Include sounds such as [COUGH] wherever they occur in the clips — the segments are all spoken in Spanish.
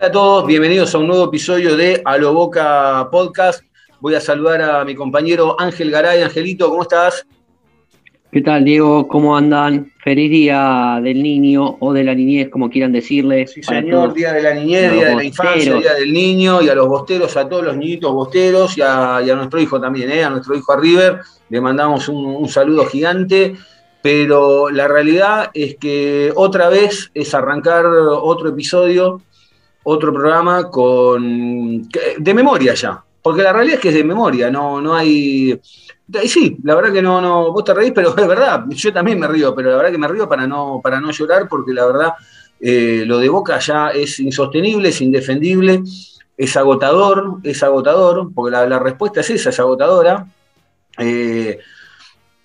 Hola a todos, bienvenidos a un nuevo episodio de A lo Boca Podcast. Voy a saludar a mi compañero Ángel Garay. Angelito, ¿cómo estás? ¿Qué tal, Diego? ¿Cómo andan? Feliz día del niño o de la niñez, como quieran decirle. Sí, señor, todos. Día de la Niñez, Día de la Infancia. Día del Niño y a los bosteros, a todos los niñitos bosteros y a, y a nuestro hijo también, ¿eh? a nuestro hijo a River. Le mandamos un, un saludo gigante, pero la realidad es que otra vez es arrancar otro episodio, otro programa con de memoria ya. Porque la realidad es que es de memoria, no, no hay. Sí, la verdad que no, no, vos te reís, pero es verdad, yo también me río, pero la verdad que me río para no, para no llorar, porque la verdad eh, lo de Boca ya es insostenible, es indefendible, es agotador, es agotador, porque la, la respuesta es esa, es agotadora. Eh,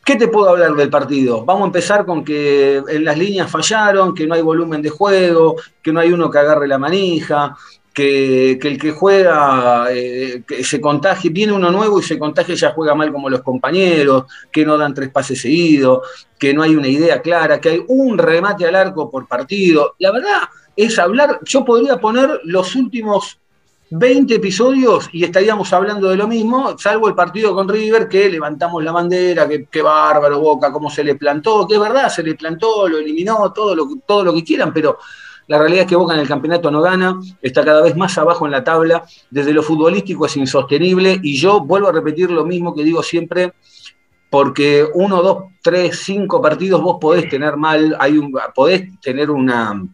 ¿Qué te puedo hablar del partido? Vamos a empezar con que en las líneas fallaron, que no hay volumen de juego, que no hay uno que agarre la manija, que, que el que juega eh, que se contagie, viene uno nuevo y se contagia y ya juega mal como los compañeros, que no dan tres pases seguidos, que no hay una idea clara, que hay un remate al arco por partido. La verdad es hablar, yo podría poner los últimos 20 episodios y estaríamos hablando de lo mismo, salvo el partido con River, que levantamos la bandera, que, bárbaro Boca, cómo se le plantó, que es verdad, se le plantó, lo eliminó, todo lo, todo lo que quieran, pero la realidad es que Boca en el campeonato no gana, está cada vez más abajo en la tabla, desde lo futbolístico es insostenible y yo vuelvo a repetir lo mismo que digo siempre, porque uno, dos, tres, cinco partidos vos podés tener mal, hay un, podés tener una,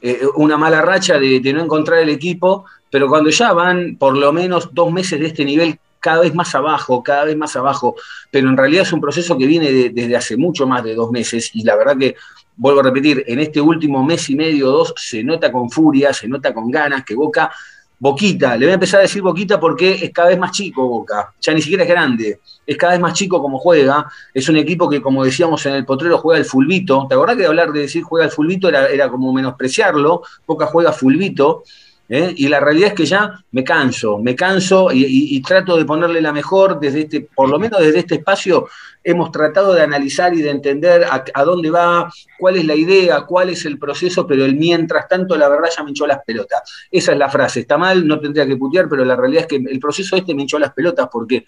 eh, una mala racha de no encontrar el equipo, pero cuando ya van por lo menos dos meses de este nivel cada vez más abajo, cada vez más abajo, pero en realidad es un proceso que viene de- desde hace mucho más de dos meses y la verdad que, vuelvo a repetir, en este último mes y medio o dos se nota con furia, se nota con ganas que Boca, Boquita, le voy a empezar a decir Boquita porque es cada vez más chico Boca, ya ni siquiera es grande, es cada vez más chico como juega, es un equipo que como decíamos en el potrero juega el fulbito, ¿te acordás que hablar de decir juega el fulbito era, era como menospreciarlo? Boca juega fulbito, ¿eh? y la realidad es que ya me canso, me canso y, trato de ponerle la mejor desde este, por lo menos desde este espacio, hemos tratado de analizar y de entender a, a dónde va, cuál es la idea, cuál es el proceso, pero el mientras tanto, la verdad, ya me hinchó las pelotas. Esa es la frase, está mal, no tendría que putear, pero la realidad es que el proceso este me hinchó las pelotas porque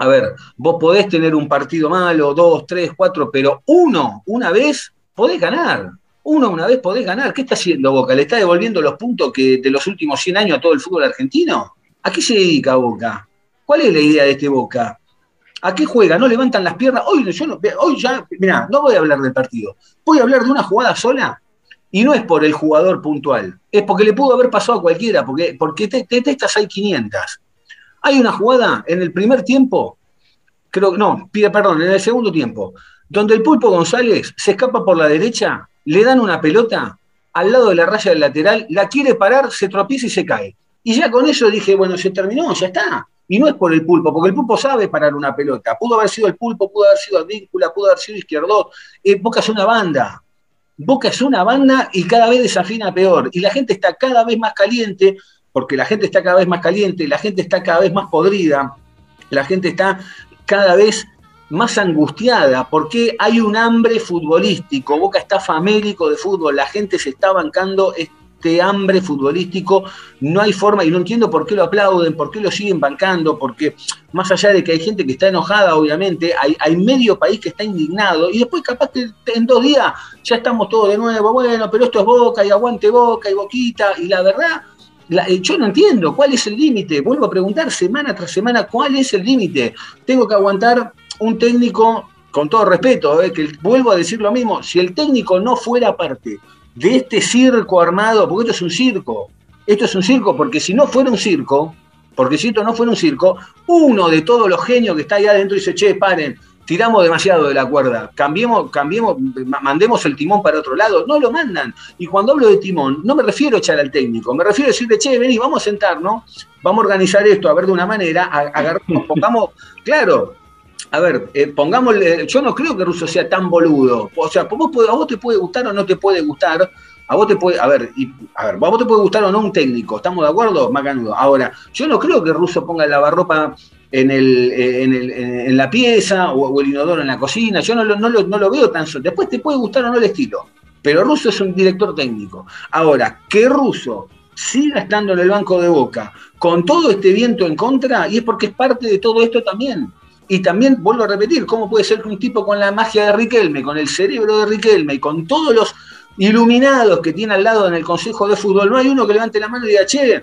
a ver, vos podés tener un partido malo, dos, tres, cuatro, pero uno, una vez, podés ganar. Uno una vez podés ganar. ¿Qué está haciendo Boca? ¿Le está devolviendo los puntos que de los últimos 100 años a todo el fútbol argentino? ¿A qué se dedica Boca? ¿Cuál es la idea de este Boca? ¿A qué juega? ¿No levantan las piernas? Hoy, yo no, hoy ya, mirá, no voy a hablar del partido. Voy a hablar de una jugada sola y no es por el jugador puntual. Es porque le pudo haber pasado a cualquiera, porque, porque estas hay 500. Hay una jugada en el primer tiempo, creo no, pide perdón, en el segundo tiempo, donde el Pulpo González se escapa por la derecha, le dan una pelota al lado de la raya del lateral, la quiere parar, se tropieza y se cae. Y ya con eso dije, bueno, se terminó, ya está. Y no es por el pulpo, porque el pulpo sabe parar una pelota. Pudo haber sido el pulpo, pudo haber sido Advíncula, pudo haber sido Izquierdo. Eh, Boca es una banda. Boca es una banda y cada vez desafina peor. Y la gente está cada vez más caliente, porque la gente está cada vez más caliente, la gente está cada vez más podrida, la gente está cada vez más angustiada, porque hay un hambre futbolístico. Boca está famélico de fútbol, la gente se está bancando este hambre futbolístico, no hay forma, y no entiendo por qué lo aplauden, por qué lo siguen bancando, porque más allá de que hay gente que está enojada, obviamente, hay, hay medio país que está indignado, y después capaz que en dos días ya estamos todos de nuevo, bueno, pero esto es Boca, y aguante Boca, y Boquita, y la verdad, eh, yo no entiendo cuál es el límite, vuelvo a preguntar semana tras semana cuál es el límite, tengo que aguantar un técnico, con todo respeto, eh, que vuelvo a decir lo mismo, si el técnico no fuera parte de este circo armado, porque esto es un circo, esto es un circo, porque si no fuera un circo, porque si esto no fuera un circo, uno de todos los genios que está ahí adentro dice, che, paren, tiramos demasiado de la cuerda, cambiemos, cambiemos, mandemos el timón para otro lado, no lo mandan. Y cuando hablo de timón, no me refiero a echar al técnico, me refiero a decirle, che, vení, vamos a sentarnos, vamos a organizar esto, a ver de una manera, agarramos, [LAUGHS] pongamos, claro, a ver, eh, pongámosle, yo no creo que Russo sea tan boludo, o sea, vos, a vos te puede gustar o no te puede gustar, a vos te puede, a ver, y, a ver, a vos te puede gustar o no un técnico, ¿estamos de acuerdo? Macanudo. Ahora, yo no creo que Russo ponga el lavarropa en, en la pieza o, el inodoro en la cocina. Yo no lo, no, lo, veo tan solo. Después te puede gustar o no el estilo. Pero Russo es un director técnico. Ahora, que Russo siga estando en el banco de boca con todo este viento en contra, y es porque es parte de todo esto también. Y también vuelvo a repetir, ¿cómo puede ser que un tipo con la magia de Riquelme, con el cerebro de Riquelme y con todos los iluminados que tiene al lado en el Consejo de Fútbol, no hay uno que levante la mano y diga, che,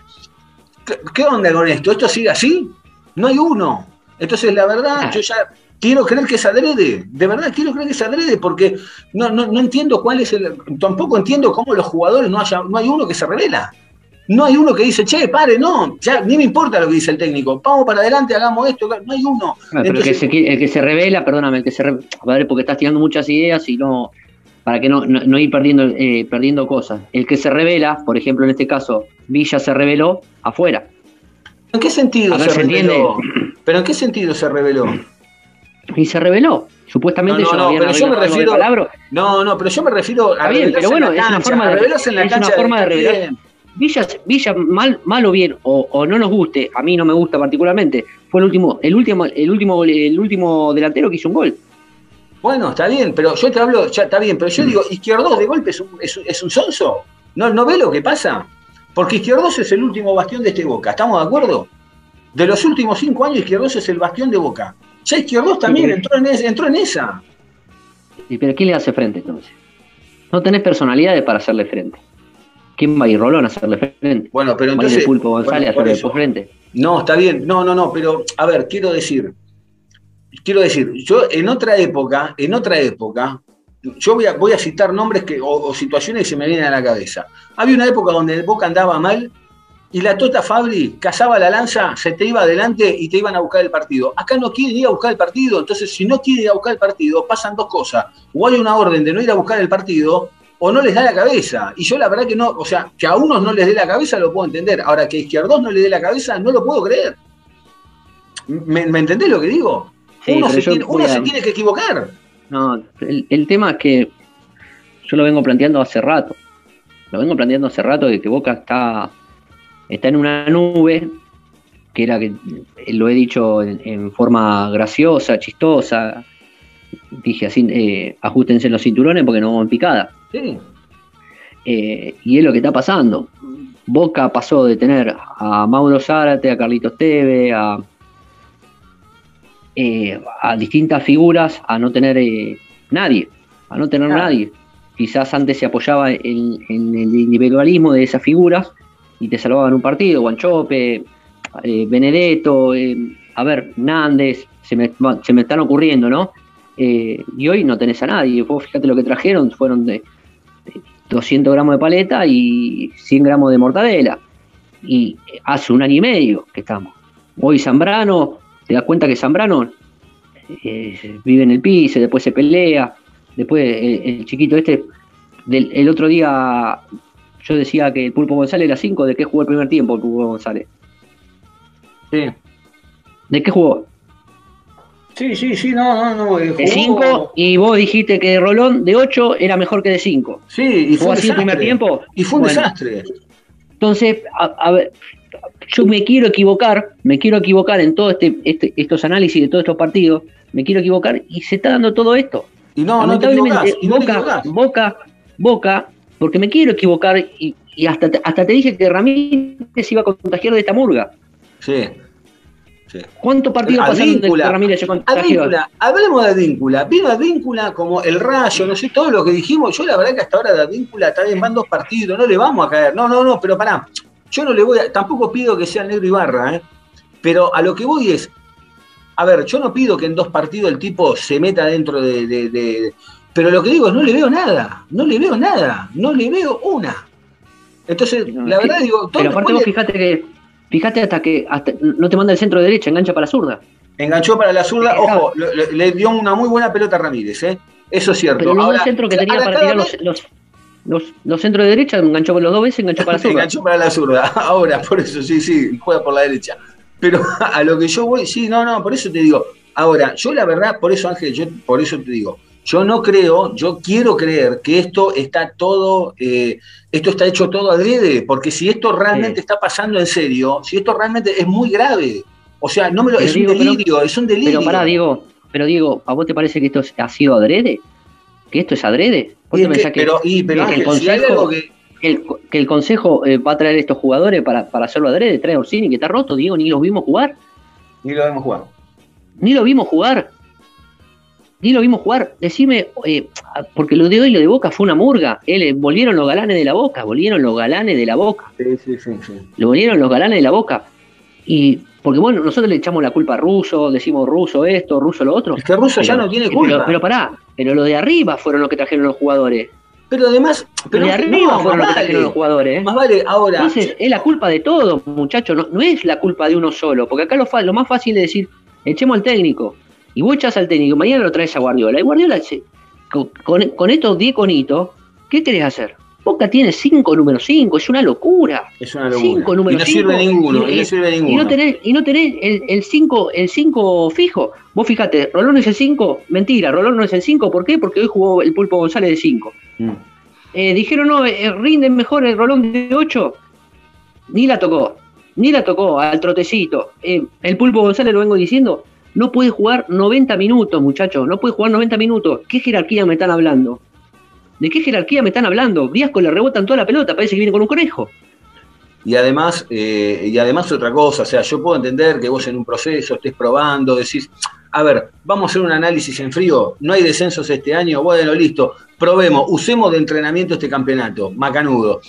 ¿qué onda con esto? ¿Esto sigue así? No hay uno. Entonces, la verdad, yo ya quiero creer que es adrede. De verdad, quiero creer que es adrede porque no, no, no entiendo cuál es el. Tampoco entiendo cómo los jugadores no, haya, no hay uno que se revela. No hay uno que dice, che, pare, no, ya ni me importa lo que dice el técnico, vamos para adelante, hagamos esto, no hay uno. pero el, que se, el que se revela, perdóname, el que se revela, porque estás tirando muchas ideas y no, para que no, no, ir perdiendo, eh, perdiendo cosas. El que se revela, por ejemplo, en este caso, Villa se reveló afuera. ¿En qué sentido se, reveló? ¿Pero en qué sentido se reveló? Y se reveló. Supuestamente no, no, no pero yo me refiero. No, no, pero yo me refiero a bien, pero bueno, es una forma de, en la es una forma de revelar. Villa, Villa mal, mal o bien, o, o, no nos guste, a mí no me gusta particularmente, fue el último, el último, el último, el último delantero que hizo un gol. Bueno, está bien, pero yo te hablo, ya está bien, pero yo digo, Izquierdo de golpe es un, es, es un sonso. ¿No, ¿No ve lo que pasa? Porque Izquierdos es el último bastión de este Boca, ¿estamos de acuerdo? De los últimos cinco años, Izquierdos es el bastión de Boca. Ya Izquierdos también entró, en entró en esa. ¿Y pero quién le hace frente entonces? No tenés personalidades para hacerle frente. ¿Quién va a ir Rolón a hacerle frente? Bueno, pero entonces. el Pulpo González a hacerle frente. No, está bien. No, no, no, pero a ver, quiero decir. Quiero decir, yo en otra época, en otra época, yo voy a, voy a citar nombres que, o, situaciones que se me vienen a la cabeza. Había una época donde el Boca andaba mal y la Tota Fabri cazaba la lanza, se te iba adelante y te iban a buscar el partido. Acá no quieren ir a buscar el partido, entonces si no quieren ir a buscar el partido, pasan dos cosas. O hay una orden de no ir a buscar el partido, o no les da la cabeza. Y yo la verdad que no, o sea, que a unos no les dé la cabeza lo puedo entender. Ahora que a Izquierdos no le dé la cabeza, no lo puedo creer. ¿Me, entendés lo que digo? uno, se, tiene, uno se tiene que equivocar. No, el, tema es que yo lo vengo planteando hace rato. Lo vengo planteando hace rato de que Boca está, está en una nube, que era que lo he dicho en, forma graciosa, chistosa. Dije así, eh, ajustense los cinturones porque no vamos en picada. Sí. Eh, y es lo que está pasando. Boca pasó de tener a Mauro Zárate, a Carlitos Teve, a eh, a distintas figuras a no tener eh, nadie, a no tener nadie. Quizás antes se apoyaba en, el individualismo de esas figuras y te salvaban un partido, Guanchope, Benedetto, a ver, Nández, se me, se me están ocurriendo, ¿no? y hoy no tenés a nadie. Vos fíjate lo que trajeron, fueron de, 200 gramos de paleta y 100 gramos de mortadela. Y hace un año y medio que estamos. Hoy Zambrano te das cuenta que Zambrano eh, vive en el piso, después se pelea, después el, chiquito este, del, el otro día yo decía que el Pulpo González era 5, ¿de qué jugó el primer tiempo el Pulpo González? Sí. ¿De qué jugó? Sí, sí, sí, no, no, no. Eh, de 5 y vos dijiste que Rolón de 8 era mejor que de 5. Sí, y fue así el primer tiempo. Y fue un desastre. Entonces, a ver, yo me quiero equivocar, me quiero equivocar en todos este, este, estos análisis de todos estos partidos, me quiero equivocar y se está dando todo esto. Y no, no te y Boca, Boca, Boca, porque me quiero equivocar y, hasta, hasta te dije que Ramírez iba a contagiar de esta murga. Sí. Sí. ¿Cuántos partidos pasaron de Ramírez se contagió? hablemos de Advíncula. Vino Advíncula como el rayo, no sé, todo lo que dijimos. Yo la verdad que hasta ahora de Advíncula está bien, van dos partidos, no le vamos a caer. No, no, no, pero pará. Yo no le voy a, tampoco pido que sea negro y barra, ¿eh? pero a lo que voy es, a ver, yo no pido que en dos partidos el tipo se meta dentro de, pero lo que digo es, no le veo nada, no le veo nada, no le veo una. Entonces, la verdad digo, todo Pero aparte vos fíjate que, fíjate hasta que hasta, no te manda el centro derecha, engancha para la zurda. Enganchó para la zurda, ojo, le dio una muy buena pelota a Ramírez, ¿eh? Eso es cierto. Pero Ahora, dos centros que tenía para tirar vez- los, los, los, los centros de derecha, enganchó por los dos veces, enganchó para la [LAUGHS] zurda. enganchó para la zurda. [LAUGHS] Ahora, por eso, sí, sí, juega por la derecha. Pero [LAUGHS] a lo que yo voy, sí, no, no, por eso te digo. Ahora, yo la verdad, por eso, Ángel, yo por eso te digo, yo no creo, yo quiero creer que esto está todo, eh, esto está hecho todo adrede, porque si esto realmente Sí. está pasando en serio, si esto realmente es muy grave, o sea, no me lo, Pero es digo, un pero- delirio, es un delirio. Pero pará, Diego, pero Diego, ¿a vos te parece que esto es- ha sido adrede? ¿Que esto es adrede? ¿Vos Y te es que- pero, y, pero que el si consejo- algo que, que el, que el Consejo eh, va a traer estos jugadores para, para hacerlo adrede? Trae a Orsini, que está roto, Diego, ni los vimos jugar. ni lo vemos jugar. Ni lo vimos jugar. Ni lo vimos jugar. Decime, eh, porque lo de hoy, lo de Boca fue una murga. Eh, le volvieron los galanes de la Boca, volvieron los galanes de la Boca. Sí, sí, sí, sí. Lo volvieron los galanes de la Boca. Y porque bueno, nosotros le echamos la culpa a Russo, decimos Russo esto, Russo lo otro. Es que Russo ya Pero- no tiene Pero, culpa. pero pará, pero lo de arriba fueron los que trajeron los jugadores. Pero además, pero Lo de arriba fueron los que trajeron los jugadores. ¿eh? más vale ahora. Entonces, es la culpa de todos, muchachos, no, no es la culpa de uno solo, porque acá lo, lo más fácil es decir, echemos al técnico, y vos echás al técnico, mañana lo traes a Guardiola, y Guardiola, con, con- con estos 10 conitos, ¿qué querés hacer? Boca tiene 5 número 5, es una locura. es una locura. Cinco, y número no cinco, sirve ninguno, y, y- no sirve Y ninguno. no tenés, y no tenés el 5 el cinco fijo. Vos fíjate, Rolón es el 5, mentira, Rolón no es el 5, ¿por qué? Porque hoy jugó el Pulpo González de 5. Mm. Eh, dijeron, no, eh, rinden mejor el Rolón de 8. Ni la tocó, ni la tocó al trotecito. Eh, el Pulpo González, lo vengo diciendo, no puede jugar 90 minutos, muchachos, no puede jugar 90 minutos. ¿Qué jerarquía me están hablando? ¿De qué jerarquía me están hablando? Viasco le rebotan toda la pelota, parece que viene con un conejo. Y además, eh, y además otra cosa, o sea, yo puedo entender que vos en un proceso estés probando, decís, a ver, vamos a hacer un análisis en frío, no hay descensos este año, bueno, listo, probemos, usemos de entrenamiento este campeonato, macanudo.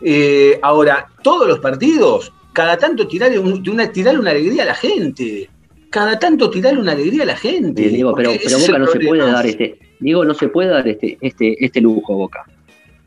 Eh, ahora, todos los partidos, cada tanto tirarle, un- una, tirarle una alegría a la gente, cada tanto tirarle una alegría a la gente. Diego, pero, pero Boca no se puede dar este, Diego, no se puede dar este, este, este lujo, Boca,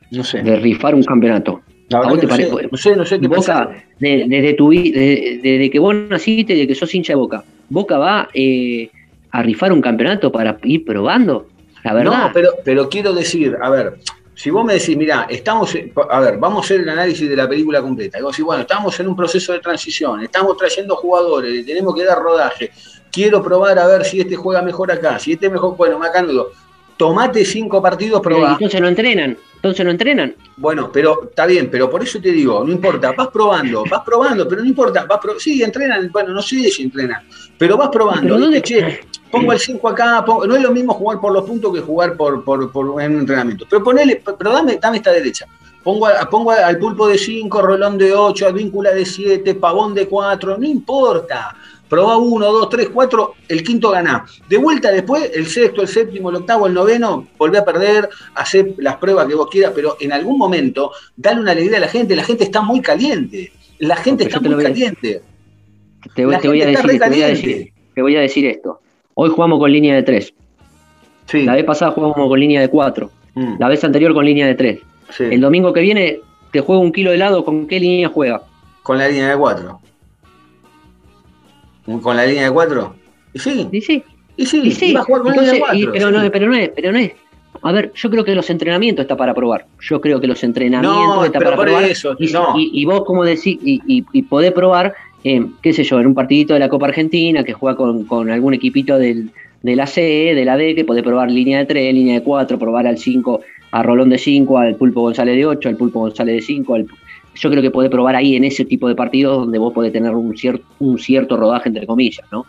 No sé, de rifar un campeonato. la ¿a vos te no, sé, no sé, no sé qué. Boca, de- desde tu desde que vos naciste, desde que sos hincha de Boca, Boca va eh, a rifar un campeonato para ir probando, la verdad. No, pero, pero quiero decir, a ver, si vos me decís, mira, estamos, a ver, vamos a hacer el análisis de la película completa. Y vos decís, bueno, estamos en un proceso de transición, estamos trayendo jugadores, le tenemos que dar rodaje. Quiero probar a ver si este juega mejor acá, si este mejor, bueno, macanudo. Tomate cinco partidos, probá. entonces no entrenan, entonces no entrenan. Bueno, pero está bien, pero por eso te digo, no importa, vas probando, vas probando, pero no importa, vas pro- sí, entrenan, bueno, no sé si entrenan, pero vas probando. Pero ¿dónde- ¿viste? Che, pongo el 5 acá, pongo- no es lo mismo jugar por los puntos que jugar por, por, por en un entrenamiento. Pero ponele, pero dame, dame esta derecha. Pongo, a- pongo al pulpo de 5, Rolón de 8, al víncula de 7, pavón de 4, no importa. Probá uno, dos, tres, cuatro, el quinto ganá. De vuelta después, el sexto, el séptimo, el octavo, el noveno, volvé a perder, hacer las pruebas que vos quieras, pero en algún momento, dale una alegría a la gente. La gente está muy caliente. La gente está muy caliente. Te, voy a decir, te voy a decir, te voy a decir esto. Hoy jugamos con línea de 3. Sí. La vez pasada jugamos con línea de 4. Mm, La vez anterior con línea de 3. sí. El domingo que viene te juega un kilo de helado, ¿con qué línea juega? Con la línea de 4. ¿Con la línea de 4? Y sí, Y sí, y sí, y sí. a jugar con Entonces, la línea de 4. pero, no, pero no es, pero no es. A ver, yo creo que los entrenamientos está para probar. Yo creo que los entrenamientos No, está pero para por probar. eso, y, no. y- y vos, como decís, y, y, y podés probar, eh, qué sé yo, en un partidito de la Copa Argentina que juega con, con algún equipito del, de la C, de la D, que podés probar línea de 3, línea de 4, probar al 5, a Rolón de 5, al Pulpo González de 8, al Pulpo González de 5. Al, yo creo que podés probar ahí en ese tipo de partidos donde vos podés tener un, cier- un cierto rodaje, entre comillas, ¿no?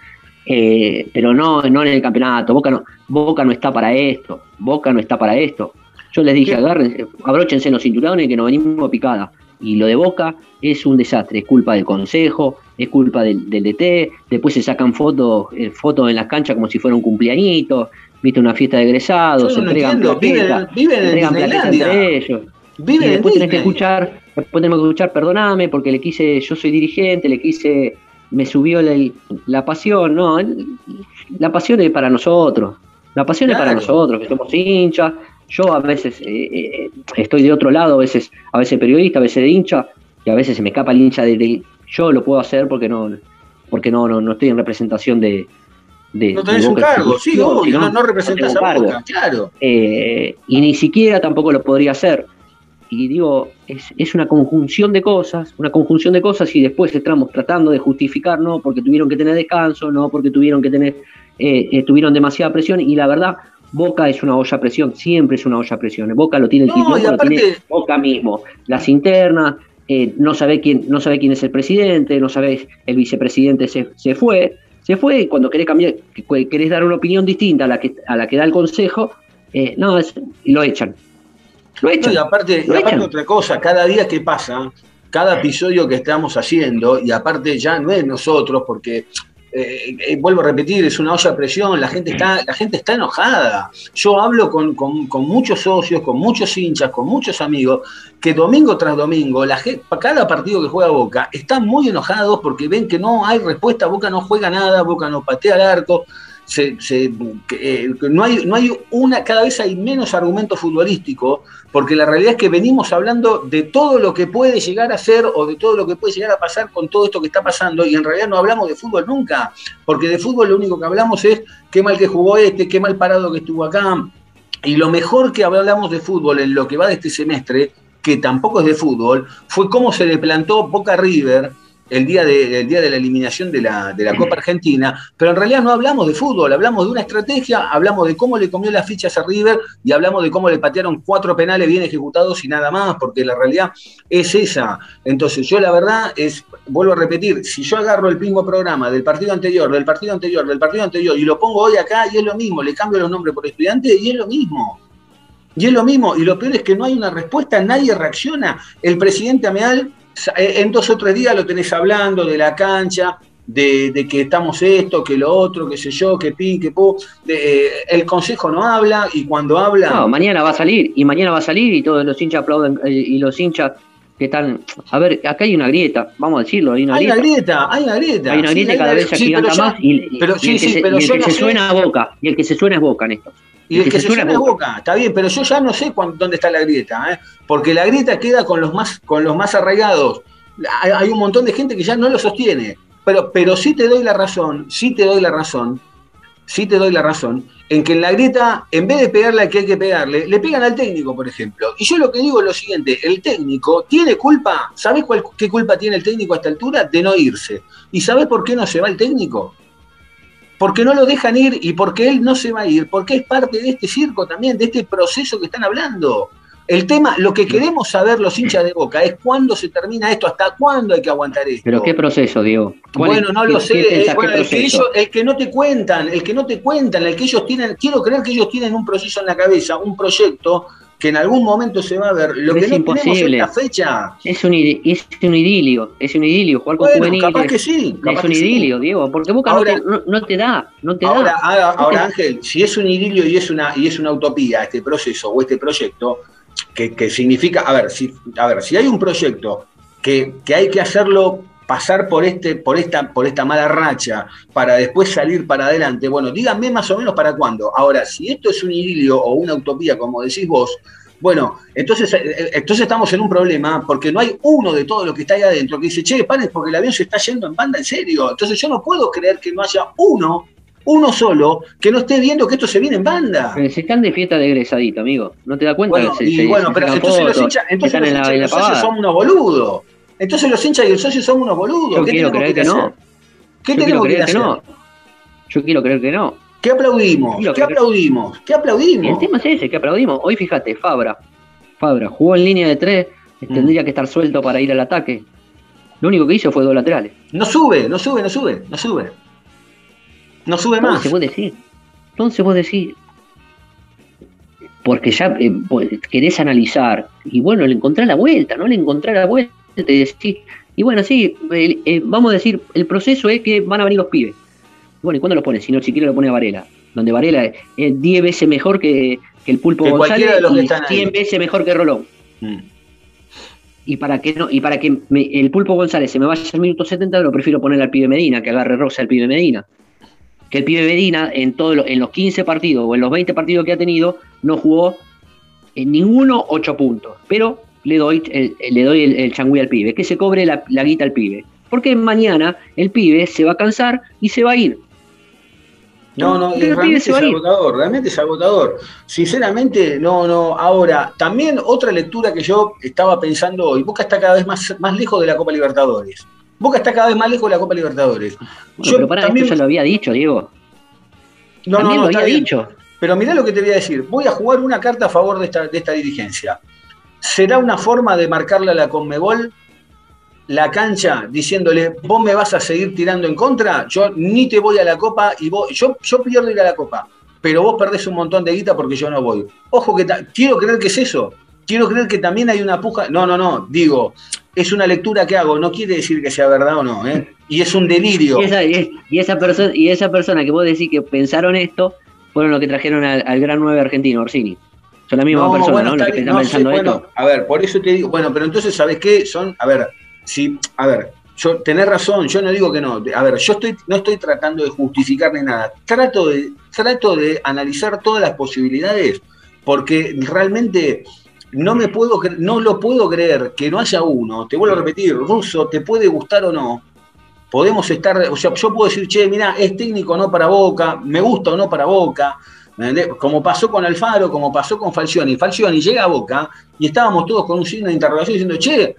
Eh, pero no, no en el campeonato. Boca no, Boca no está para esto. Boca no está para esto. Yo les dije, agárrense, abróchense los cinturones que nos venimos a picada. Y lo de Boca es un desastre, es culpa del consejo, es culpa del, del DT, después se sacan fotos, eh, fotos en las canchas como si fuera un cumpleañito, viste una fiesta de egresados, se no lo entregan entiendo, viven, plaquetas, viven se en entregan plaquetas entre ellos. Y Viven en después tenés que escuchar, después tenemos que escuchar, perdoname, porque le quise, yo soy dirigente, le quise, me subió la, la pasión, no, la pasión es para nosotros, la pasión es para nosotros, que somos hinchas, yo a veces eh, eh, estoy de otro lado, a veces, a veces periodista, a veces de hincha, y a veces se me escapa el hincha de, de- yo lo puedo hacer porque no, porque no, no, no estoy en representación de, de, No de tenés un cargo, sí, obvio, no, no representas a cargo. Boca, claro. Eh, y ni siquiera tampoco lo podría hacer. Y digo, es, es una conjunción de cosas, una conjunción de cosas y después estamos tratando de justificar, no porque tuvieron que tener descanso, no porque tuvieron que tener, eh, eh, tuvieron demasiada presión y la verdad, Boca es una olla a presión, siempre es una olla a presión. Boca lo tiene el No, lo tiene Boca mismo, las internas, eh, no sabe quién, no sabe quién es el presidente, no sabes el vicepresidente se, se fue, se fue y cuando querés cambiar, que- querés dar una opinión distinta a la que, a la que da el consejo, eh, no, es- lo echan. Lo echan. y aparte, y aparte otra cosa, cada día que pasa, cada episodio que estamos haciendo, y aparte ya no es nosotros, porque eh, eh, vuelvo a repetir, es una olla a presión, la gente está, la gente está enojada. Yo hablo con, con- con muchos socios, con muchos hinchas, con muchos amigos, que domingo tras domingo, la gente, cada partido que juega Boca, están muy enojados porque ven que no hay respuesta, Boca no juega nada, Boca no patea al arco. Se, se- eh, no hay, no hay una, cada vez hay menos argumento futbolístico, porque la realidad es que venimos hablando de todo lo que puede llegar a ser o de todo lo que puede llegar a pasar con todo esto que está pasando, y en realidad no hablamos de fútbol nunca, porque de fútbol lo único que hablamos es qué mal que jugó este, qué mal parado que estuvo acá, y lo mejor que hablamos de fútbol en lo que va de este semestre, que tampoco es de fútbol, fue cómo se le plantó Boca River el día de, día de la eliminación de la, de la Copa Argentina, pero en realidad no hablamos de fútbol, hablamos de una estrategia, hablamos de cómo le comió las fichas a River y hablamos de cómo le patearon cuatro penales bien ejecutados y nada más, porque la realidad es esa. Entonces yo la verdad es, vuelvo a repetir, si yo agarro el pingo programa del partido anterior, del partido anterior, del partido anterior y lo pongo hoy acá y es lo mismo, le cambio los nombres por estudiante y es lo mismo. Y es lo mismo, y lo peor es que no hay una respuesta, nadie reacciona. El presidente Ameal, en dos o tres días lo tenés hablando de la cancha, de, de que estamos esto, que lo otro, qué sé yo, que pin, que. De, eh, el consejo no habla, y cuando habla. No, mañana va a salir, y mañana va a salir, y todos los hinchas aplauden, eh, y los hinchas que están. A ver, acá hay una grieta, vamos a decirlo, hay una hay grieta. una grieta, hay una grieta. Hay una Sí, grieta y cada vez se sí, más, y, y- pero y sí, el que sí, se, pero y el yo que no se sé- suena a boca, y el que se suena es boca, Néstor. Y el que, se suena es boca, está bien, pero yo ya no sé cuán- dónde está la grieta, ¿eh? porque la grieta queda con los más, con los más arraigados. Hay, hay un montón de gente que ya no lo sostiene, pero, pero sí te doy la razón, sí te doy la razón, sí te doy la razón, en que en la grieta, en vez de pegarle al que hay que pegarle, le pegan al técnico, por ejemplo. Y yo lo que digo es lo siguiente, el técnico tiene culpa, ¿sabés cuál, qué culpa tiene el técnico a esta altura? De no irse. ¿Y sabés por qué no se va el técnico? Porque no lo dejan ir y porque él no se va a ir, porque es parte de este circo también, de este proceso que están hablando. El tema, lo que queremos saber los hinchas de Boca es cuándo se termina esto, hasta cuándo hay que aguantar esto. Pero qué proceso, Diego. ¿Cuál es- Bueno, no lo sé, eh, bueno, el, que ellos- el que no te cuentan, el que no te cuentan, el que ellos tienen, quiero creer que ellos tienen un proceso en la cabeza, un proyecto que en algún momento se va a ver. Lo Pero que es no tenemos imposible. es la fecha. Es un, es un idilio, es un idilio, jugar con Bueno, juveniles. capaz que sí. capaz es un sí. idilio, Diego, porque Boca Ahora- no, te, no- no te da, no te Ahora, da. ahora, ahora, Ángel, si es un idilio y es una, y es una utopía este proceso o este proyecto, que, que significa, a ver, si, a ver, si hay un proyecto que, que hay que hacerlo pasar por este, por esta, por esta mala racha para después salir para adelante, bueno, díganme más o menos para cuándo. Ahora, si esto es un idilio o una utopía, como decís vos, bueno, entonces, eh, entonces estamos en un problema porque no hay uno de todo lo que está ahí adentro que dice, che, paren porque el avión se está yendo en banda en serio. Entonces yo no puedo creer que no haya uno, uno solo, que no esté viendo que esto se viene en banda. Pero se están de fiesta de egresadito, amigo. ¿No te das cuenta? Bueno, Se- y se- bueno, se pero entonces los hinchas, entonces los en la, hinchas y en la los socios pavada. son unos boludos. Entonces los hinchas y el socio son unos boludos. Yo ¿Qué quiero creer que hacer? no. ¿Qué Yo quiero tenemos que creer que hacer? no. Yo quiero creer que no. ¿Qué aplaudimos? ¿Qué creer- aplaudimos? ¿Qué Y el aplaudimos? tema es ese, que aplaudimos. Hoy fíjate, Fabra. Fabra jugó en línea de tres, Mm. tendría que estar suelto para ir al ataque. Lo único que hizo fue dos laterales. No sube, no sube, no sube, no sube. No sube más. Entonces vos decís, entonces vos decís, porque ya eh, pues, querés analizar, y bueno, le encontrás la vuelta, no le encontrás la vuelta, te decís, y bueno, sí, eh, vamos a decir, el proceso es que van a venir los pibes. Bueno, ¿y cuándo los pones? Si no, siquiera lo pone a Varela, donde Varela es eh, 10 veces mejor que, que el Pulpo Que González de los y están ahí. 100 veces mejor que Rolón. Mm. Y para que no y para que me- el Pulpo González se me vaya al minuto 70, lo prefiero poner al pibe Medina, que agarre rosa al pibe Medina. Que el pibe Medina en todos en los 15 partidos o en los 20 partidos que ha tenido no jugó en ninguno 8 puntos, pero le doy el, le doy el, el changüí al pibe, que se cobre la, la guita al pibe. Porque mañana el pibe se va a cansar y se va a ir. No, no, realmente es agotador, realmente es agotador. Sinceramente, no, no. Ahora, también otra lectura que yo estaba pensando hoy, Boca está cada vez más, más lejos de la Copa Libertadores. Boca está cada vez más lejos de la Copa Libertadores. Bueno, Yo pero para también- esto ya lo había dicho, Diego. No, no, También no, lo había bien. dicho. Pero mirá lo que te voy a decir. Voy a jugar una carta a favor de esta, de esta dirigencia. ¿Será una forma de marcarle a la Conmebol la cancha diciéndole, vos me vas a seguir tirando en contra? Yo ni te voy a la Copa y vos, yo, yo pierdo ir a la Copa, pero vos perdés un montón de guita porque yo no voy. Ojo que quiero creer que es eso. Quiero creer que también hay una puja. No, no, no. Digo, es una lectura que hago. No quiere decir que sea verdad o no. ¿eh? Y es un delirio. Y esa, y, y esa persona, y esa persona que vos decís que pensaron esto, fueron los que trajeron al, al gran 9 argentino, Orsini. Son la misma persona, bueno, ¿no? está Los que bien, están no sé, pensando bueno, a ver, por eso te digo, bueno, pero entonces, ¿sabes qué? Son, a ver, si, a ver, yo tenés razón, yo no digo que no. A ver, yo estoy, no estoy tratando de justificar ni nada. Trato de, trato de analizar todas las posibilidades, porque realmente no me puedo, no lo puedo creer que no haya uno. Te vuelvo a repetir, ruso, te puede gustar o no. Podemos estar, o sea, yo puedo decir, che, mira, es técnico o no para Boca, me gusta o no para Boca, ¿me como pasó con Alfaro, como pasó con Falcioni. Falcioni llega a Boca y estábamos todos con un signo de interrogación diciendo, che,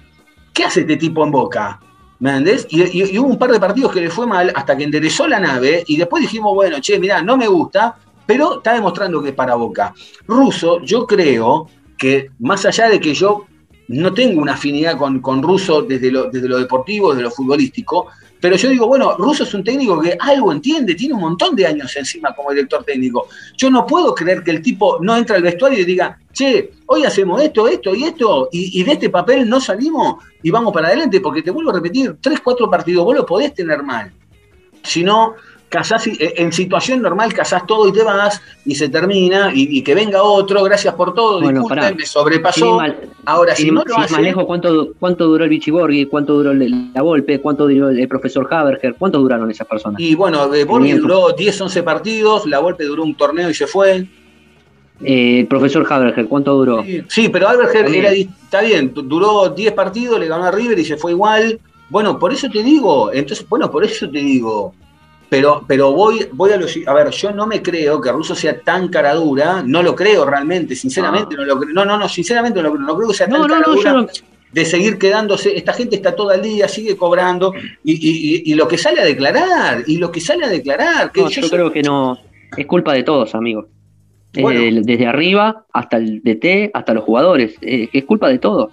¿qué hace este tipo en Boca? ¿Me entendés? Y hubo un par de partidos que le fue mal hasta que enderezó la nave y después dijimos, bueno, che, mirá, no me gusta, pero está demostrando que es para Boca. Russo, yo creo que más allá de que yo no tengo una afinidad con, con Russo desde lo, desde lo deportivo, desde lo futbolístico, pero yo digo, bueno, Russo es un técnico que algo entiende, tiene un montón de años encima como director técnico. Yo no puedo creer que el tipo no entra al vestuario y diga, che, hoy hacemos esto, esto y esto, y, y de este papel no salimos y vamos para adelante, porque te vuelvo a repetir, tres, cuatro partidos vos lo podés tener mal. Si no, casás, eh, en situación normal casás todo y te vas, y se termina, y, y que venga otro, gracias por todo, Bueno, disculpen, pará. me sobrepasó. Ahora, si sin- no lo hace, lejos, ¿cuánto, ¿cuánto duró el Bichiborghi? ¿Cuánto duró la Volpe? ¿Cuánto duró el, profesor Haberger? ¿Cuánto duraron esas personas? y bueno, eh, Borghi duró 10, 11 partidos, la golpe duró un torneo y se fue. Eh, el profesor Haberger, ¿cuánto duró? Sí, sí, pero bien. era, está bien, du- duró 10 partidos, le ganó a River y se fue igual. Bueno, por eso te digo, entonces, bueno, por eso te digo. Pero, pero voy, voy a lo A ver, yo no me creo que Russo sea tan cara dura, no lo creo realmente, sinceramente, no lo creo. No, no, no, sinceramente no, lo creo, no creo que sea tan No, no, cara no, dura no, de seguir quedándose. Esta gente está todo el día, sigue cobrando, y, y- y- y lo que sale a declarar, y lo que sale a declarar, que no, yo yo soy- creo que no. Es culpa de todos, amigos. Desde, Bueno. el- desde arriba hasta el DT, hasta los jugadores. Eh, es culpa de todos.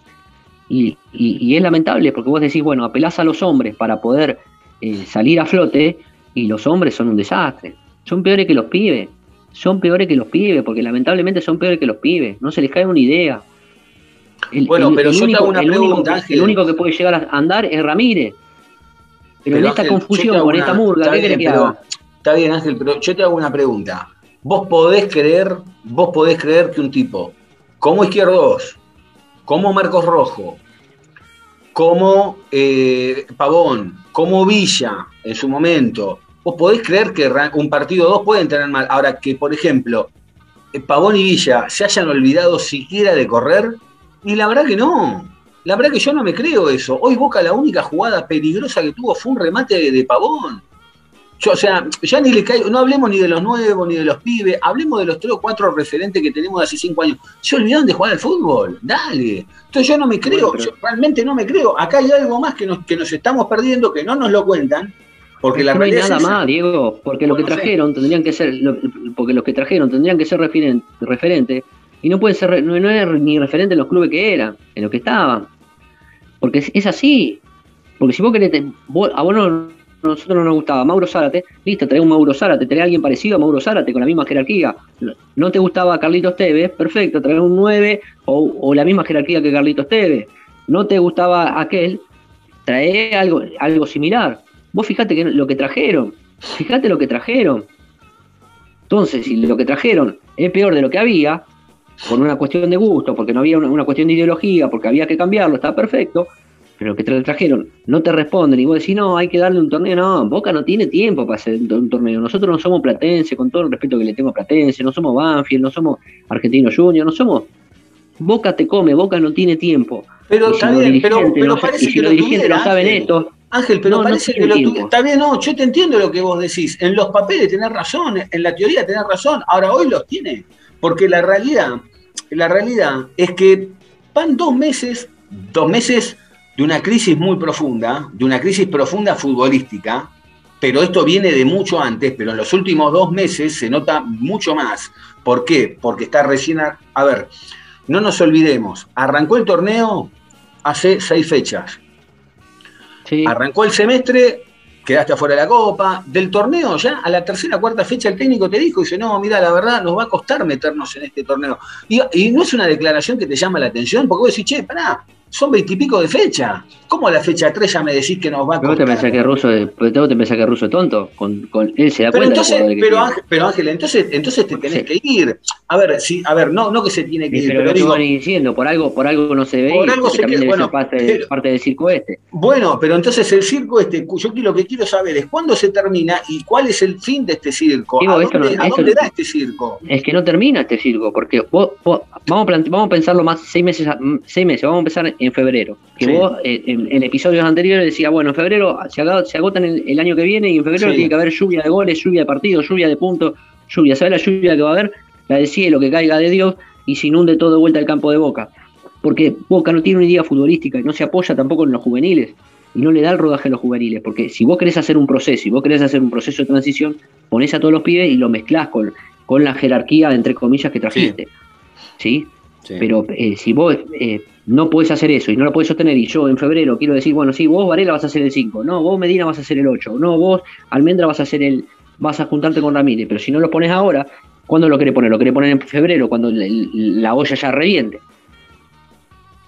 Y, y- y es lamentable porque vos decís, bueno, apelás a los hombres para poder eh, salir a flote y los hombres son un desastre. Son peores que los pibes. Son peores que los pibes porque lamentablemente son peores que los pibes. No se les cae una idea. El- Bueno, pero yo te único, hago una el único pregunta, que- Ángel. el único que puede llegar a andar es Ramírez. Pero, en esta Ángel, yo confusión te con esta murga, está ¿qué bien, querés que haga? Está bien, Ángel, pero yo te hago una pregunta. ¿Vos podés creer, vos podés creer que un tipo como Izquierdos, como Marcos Rojo, como eh, Pavón, como Villa en su momento, vos podés creer que un partido o dos pueden tener mal? Ahora que, por ejemplo, eh, Pavón y Villa se hayan olvidado siquiera de correr, y la verdad que no. La verdad que yo no me creo eso. Hoy Boca la única jugada peligrosa que tuvo fue un remate de, de Pavón. Yo, o sea, ya ni le caigo, no hablemos ni de los nuevos, ni de los pibes, hablemos de los tres o cuatro referentes que tenemos de hace cinco años. Se olvidaron de jugar al fútbol, dale. Entonces yo no me creo, yo realmente no me creo. Acá hay algo más que nos, que nos estamos perdiendo, que no nos lo cuentan, porque la no hay nada es más, Diego, porque lo que Bueno, trajeron tendrían que ser, lo- porque los que trajeron tendrían que ser referen- referentes y no pueden ser, no, no eran ni referentes en los clubes que eran, en los que estaban, porque es, es así, porque si vos querés, vos- a vos no, nosotros no nos gustaba Mauro Zárate, listo, trae un Mauro Zárate, trae a alguien parecido a Mauro Zárate con la misma jerarquía, no te gustaba Carlitos Tevez, perfecto, trae un 9 o, o la misma jerarquía que Carlitos Tevez, no te gustaba aquel, trae algo, algo similar. Vos fijate que lo que trajeron, fíjate lo que trajeron. Entonces, si lo que trajeron es peor de lo que había, por una cuestión de gusto, porque no había una, una cuestión de ideología, porque había que cambiarlo, está perfecto, pero lo que tra- trajeron no te responden y vos decís, no, hay que darle un torneo, no, Boca no tiene tiempo para hacer un, torneo, nosotros no somos Platense, con todo el respeto que le tengo a Platense, no somos Banfield, no somos Argentino Junior, no somos... Boca te come, Boca no tiene tiempo. Pero si no- parece y si que los lo dirigentes no saben esto, Ángel, pero No, no parece que lo tu- está bien, no, yo te entiendo lo que vos decís. En los papeles tenés razón, en la teoría tenés razón. Ahora hoy los tiene. Porque la realidad, la realidad es que van dos meses, dos meses de una crisis muy profunda, de una crisis profunda futbolística, pero esto viene de mucho antes, pero en los últimos dos meses se nota mucho más. ¿Por qué? Porque está recién... A, a ver, no nos olvidemos, arrancó el torneo hace seis fechas. Arrancó el semestre, quedaste afuera de la copa. Del torneo, ya a la tercera, cuarta fecha, el técnico te dijo, dice, no, mira, la verdad, nos va a costar meternos en este torneo. Y, y no es una declaración que te llama la atención, porque vos decís, che, pará, son veintipico de fecha. ¿Cómo a la fecha 3 ya me decís que nos va a Pero vos te pensás que Russo, pero te pensás que Russo es tonto, con, con él se da Pero cuenta entonces, que pero. Ángel, pero Ángel, entonces, entonces te tenés Sí. que ir. A ver, sí, a ver, no, no que se tiene que Sí, ir, pero pero lo que digo, van diciendo, por algo, por algo no se ve Por algo se debe bueno, parte, pero- parte del circo este. Bueno, pero entonces el circo este, yo lo que quiero saber es cuándo se termina y cuál es el fin de este circo. Digo, ¿A esto dónde, no- a esto dónde no- da este circo? Es que no termina este circo, porque vos, vos- vamos, a vamos a pensarlo más seis meses, seis meses, vamos a empezar en febrero. Que Sí. vos eh, en, en episodios anteriores decía, bueno, en febrero se, aga- se agotan el, el año que viene y en febrero Sí. tiene que haber lluvia de goles, lluvia de partidos, lluvia de puntos, lluvia. ¿Sabes la lluvia que va a haber? La del cielo, que caiga de Dios y se inunde todo de vuelta el campo de Boca. Porque Boca no tiene una idea futbolística y no se apoya tampoco en los juveniles y no le da el rodaje a los juveniles. Porque si vos querés hacer un proceso y vos querés hacer un proceso de transición, ponés a todos los pibes y lo mezclás con, con la jerarquía, entre comillas, que trajiste. ¿Sí? Pero eh, si vos eh, no podés hacer eso y no lo podés sostener, y yo en febrero quiero decir, bueno, sí, vos Varela vas a hacer el 5, no, vos Medina vas a hacer el 8, no, vos Almendra vas a hacer el, vas a juntarte con Ramírez, pero si no lo pones ahora, ¿cuándo lo querés poner? Lo querés poner en febrero, cuando la, la olla ya reviente.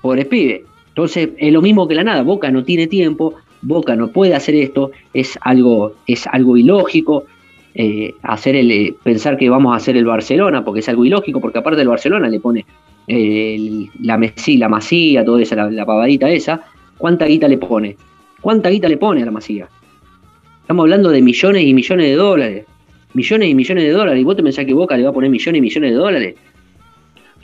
Pobres pibe. Entonces, es lo mismo que la nada, Boca no tiene tiempo, Boca no puede hacer esto, es algo, es algo ilógico, eh, hacer el, eh, pensar que vamos a hacer el Barcelona, porque es algo ilógico, porque aparte del Barcelona le pone el- la Messi, la Masía, toda esa, la, la pavadita esa, ¿cuánta guita le pone? ¿Cuánta guita le pone a la Masía? Estamos hablando de millones y millones de dólares. Millones y millones de dólares. ¿Y vos te pensás que Boca le va a poner millones y millones de dólares?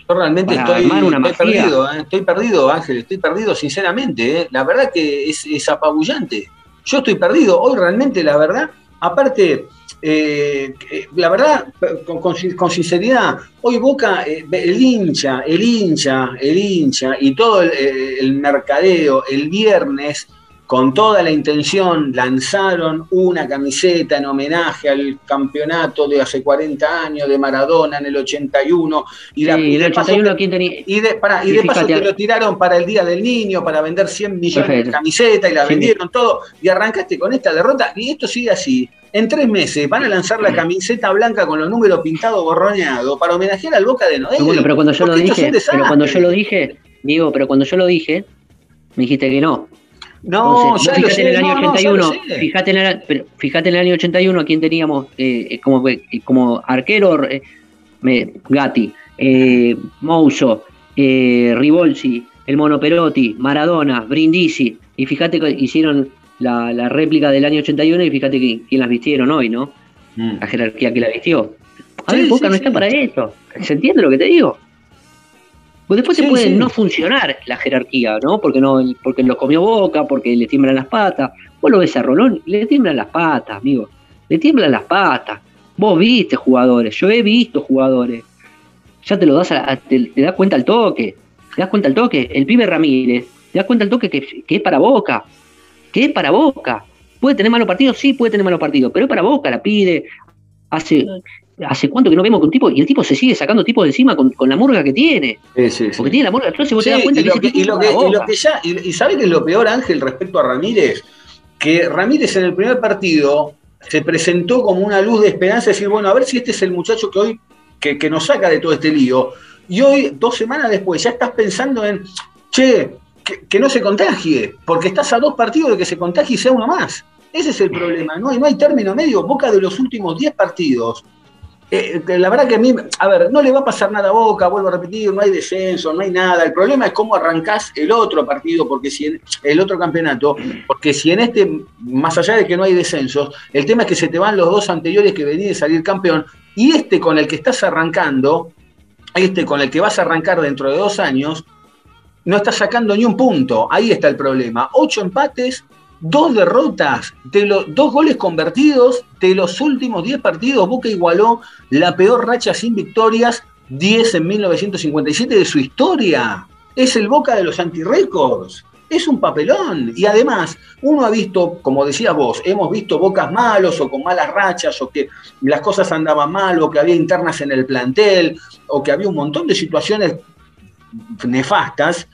Yo realmente estoy, estoy perdido, ¿eh? estoy perdido, Ángel, estoy perdido sinceramente. ¿eh? La verdad que es, es apabullante. Yo estoy perdido. Hoy realmente, la verdad, aparte, eh, la verdad, con, con sin- con sinceridad, hoy Boca, eh, el hincha, el hincha, el hincha y todo el mercadeo el viernes, con toda la intención, lanzaron una camiseta en homenaje al campeonato de hace 40 años de Maradona en el 81. Y, la- Sí, y el de paso 81 te- ¿quién tenía? y de, pará, y de paso te lo tiraron para el Día del Niño, para vender 100 millones de camisetas y la Sí. vendieron todo. Y arrancaste con esta derrota. Y esto sigue así. En tres meses van a lanzar la camiseta blanca con los números pintados borroneados para homenajear al Boca de Noel. Pero bueno, pero cuando yo lo dije, pero cuando yo lo dije, digo, pero cuando yo lo dije, me dijiste que no. No, Entonces, ya vos lo fíjate sé. en el año no, no, ya lo 81, sé. fíjate en el, pero fíjate en el año 81 a quién teníamos eh, como, como arquero, eh, Gatti, eh, Mouso, eh, Rivolsi, el Mono Perotti, Maradona, Brindisi, y fíjate que hicieron la, la réplica del año 81 y fíjate que, quién las vistieron hoy, ¿no? Mm. La jerarquía que la vistió. A Sí, ver, Boca sí, no sí. está para eso. ¿Se entiende lo que te digo? Pues después Sí, te puede sí. no funcionar la jerarquía, ¿no? Porque no, porque lo comió Boca, porque le tiemblan las patas. Vos lo ves a Rolón, le tiemblan las patas, amigo. Le tiemblan las patas. Vos viste jugadores, yo he visto jugadores. Ya te lo das, a- a- te, te das cuenta al toque. Te das cuenta al toque. El pibe Ramírez, te das cuenta al toque que, que es para Boca. Que es para Boca. ¿Puede tener malos partidos? Sí, puede tener malos partidos, pero es para Boca, la pide. Hace, hace cuánto que no vemos que un tipo, y el tipo se sigue sacando tipos de encima con, con la murga que tiene. Sí, sí, sí. Porque tiene la murga. Entonces vos Sí, te das cuenta y que lo que, y lo que- y lo que ya, y, y ¿sabe qué es lo peor, Ángel, respecto a Ramírez? Que Ramírez en el primer partido se presentó como una luz de esperanza, decir, bueno, a ver si este es el muchacho que hoy, que, que nos saca de todo este lío. Y hoy, dos semanas después, ya estás pensando en, che, que, que no se contagie, porque estás a dos partidos de que se contagie y sea uno más. Ese es el [LAUGHS] problema, no hay, no hay término medio. Boca de los últimos 10 partidos eh, la verdad que a mí, a ver, no le va a pasar nada a Boca, vuelvo a repetir, no hay descenso, no hay nada. El problema es cómo arrancás el otro partido, porque si en el otro campeonato, porque si en este, más allá de que no hay descensos, el tema es que se te van los dos anteriores que venís de salir campeón, y este con el que estás arrancando, este con el que vas a arrancar dentro de dos años, no estás sacando ni un punto. Ahí está el problema. Ocho empates, dos derrotas, de dos goles convertidos de los últimos 10 partidos. Boca igualó la peor racha sin victorias, 10 en 1957 de su historia. Es el Boca de los antirécords. Es un papelón. Y además, uno ha visto, como decías vos, hemos visto bocas malos o con malas rachas, o que las cosas andaban mal, o que había internas en el plantel, o que había un montón de situaciones nefastas.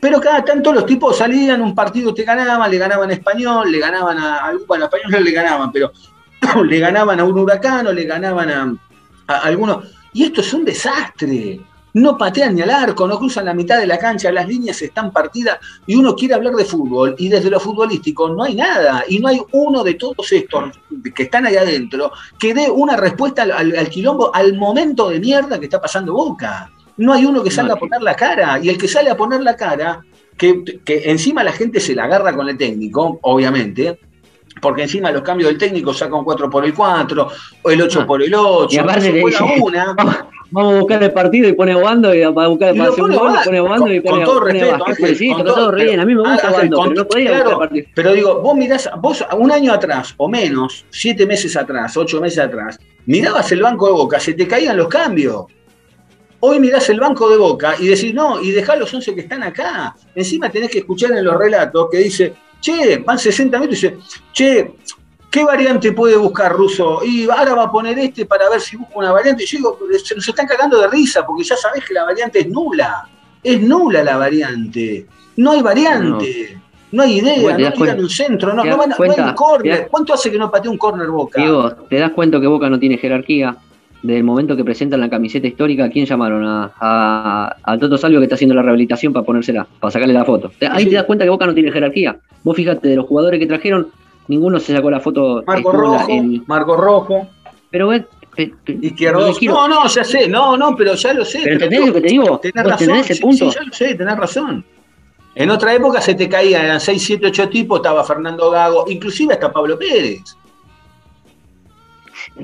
Pero cada tanto los tipos salían, un partido te ganaban, le ganaban español, le ganaban a, bueno, español no le ganaban, pero [CLEARS THROAT] le ganaban a un huracán o le ganaban a, a algunos. Y esto es un desastre no patean ni al arco, no cruzan la mitad de la cancha, las líneas están partidas y uno quiere hablar de fútbol y desde lo futbolístico no hay nada y no hay uno de todos estos que están ahí adentro que dé una respuesta al, quilombo, al momento de mierda que está pasando Boca. No hay uno que salga a poner la cara y el que sale a poner la cara, que, que encima la gente se la agarra con el técnico, obviamente, porque encima los cambios del técnico sacan 4 por el 4, o el 8 ah. por el 8, y aparte de una. [LAUGHS] Vamos a buscar el partido y pone a Obando y a buscar el partido pone a Obando y pone con todo respeto, sí, con, todo, bien, a mí me gusta Obando, pero no podía claro, el partido. Pero digo, vos mirás, vos un año atrás, o menos, siete meses atrás, ocho meses atrás, mirabas el banco de Boca, se te caían los cambios. Hoy mirás el banco de Boca y decís, no, y dejá los 11 que están acá. Encima tenés que escuchar en los relatos que dice, che, van 60 metros y dice, che, ¿qué variante puede buscar Russo? Y ahora va a poner este para ver si busca una variante. Y yo digo, se nos están cagando de risa porque ya sabés que la variante es nula. Es nula la variante. No hay variante. No, hay idea, no tiran un centro, no, no, van, no hay un córner. ¿Cuánto hace que no patea un córner Boca? Digo, ¿te das cuenta que Boca no tiene jerarquía? Desde el momento que presentan la camiseta histórica, ¿quién llamaron? A, a, Toto Salvio que está haciendo la rehabilitación para ponérsela, para sacarle la foto. Ahí te das cuenta que Boca no tiene jerarquía. Vos fíjate, de los jugadores que trajeron, ninguno se sacó la foto. Marco Rojo, Marco Rojo. Pero ves, Izquierdo. No, no, ya sé, no, no, pero ya lo sé. Pero entendés lo que te digo. Tenés razón. ese punto? Sí, ya lo sé, tenés razón. En otra época se te caían, eran 6, 7, 8 tipos, estaba Fernando Gago, inclusive hasta Pablo Pérez.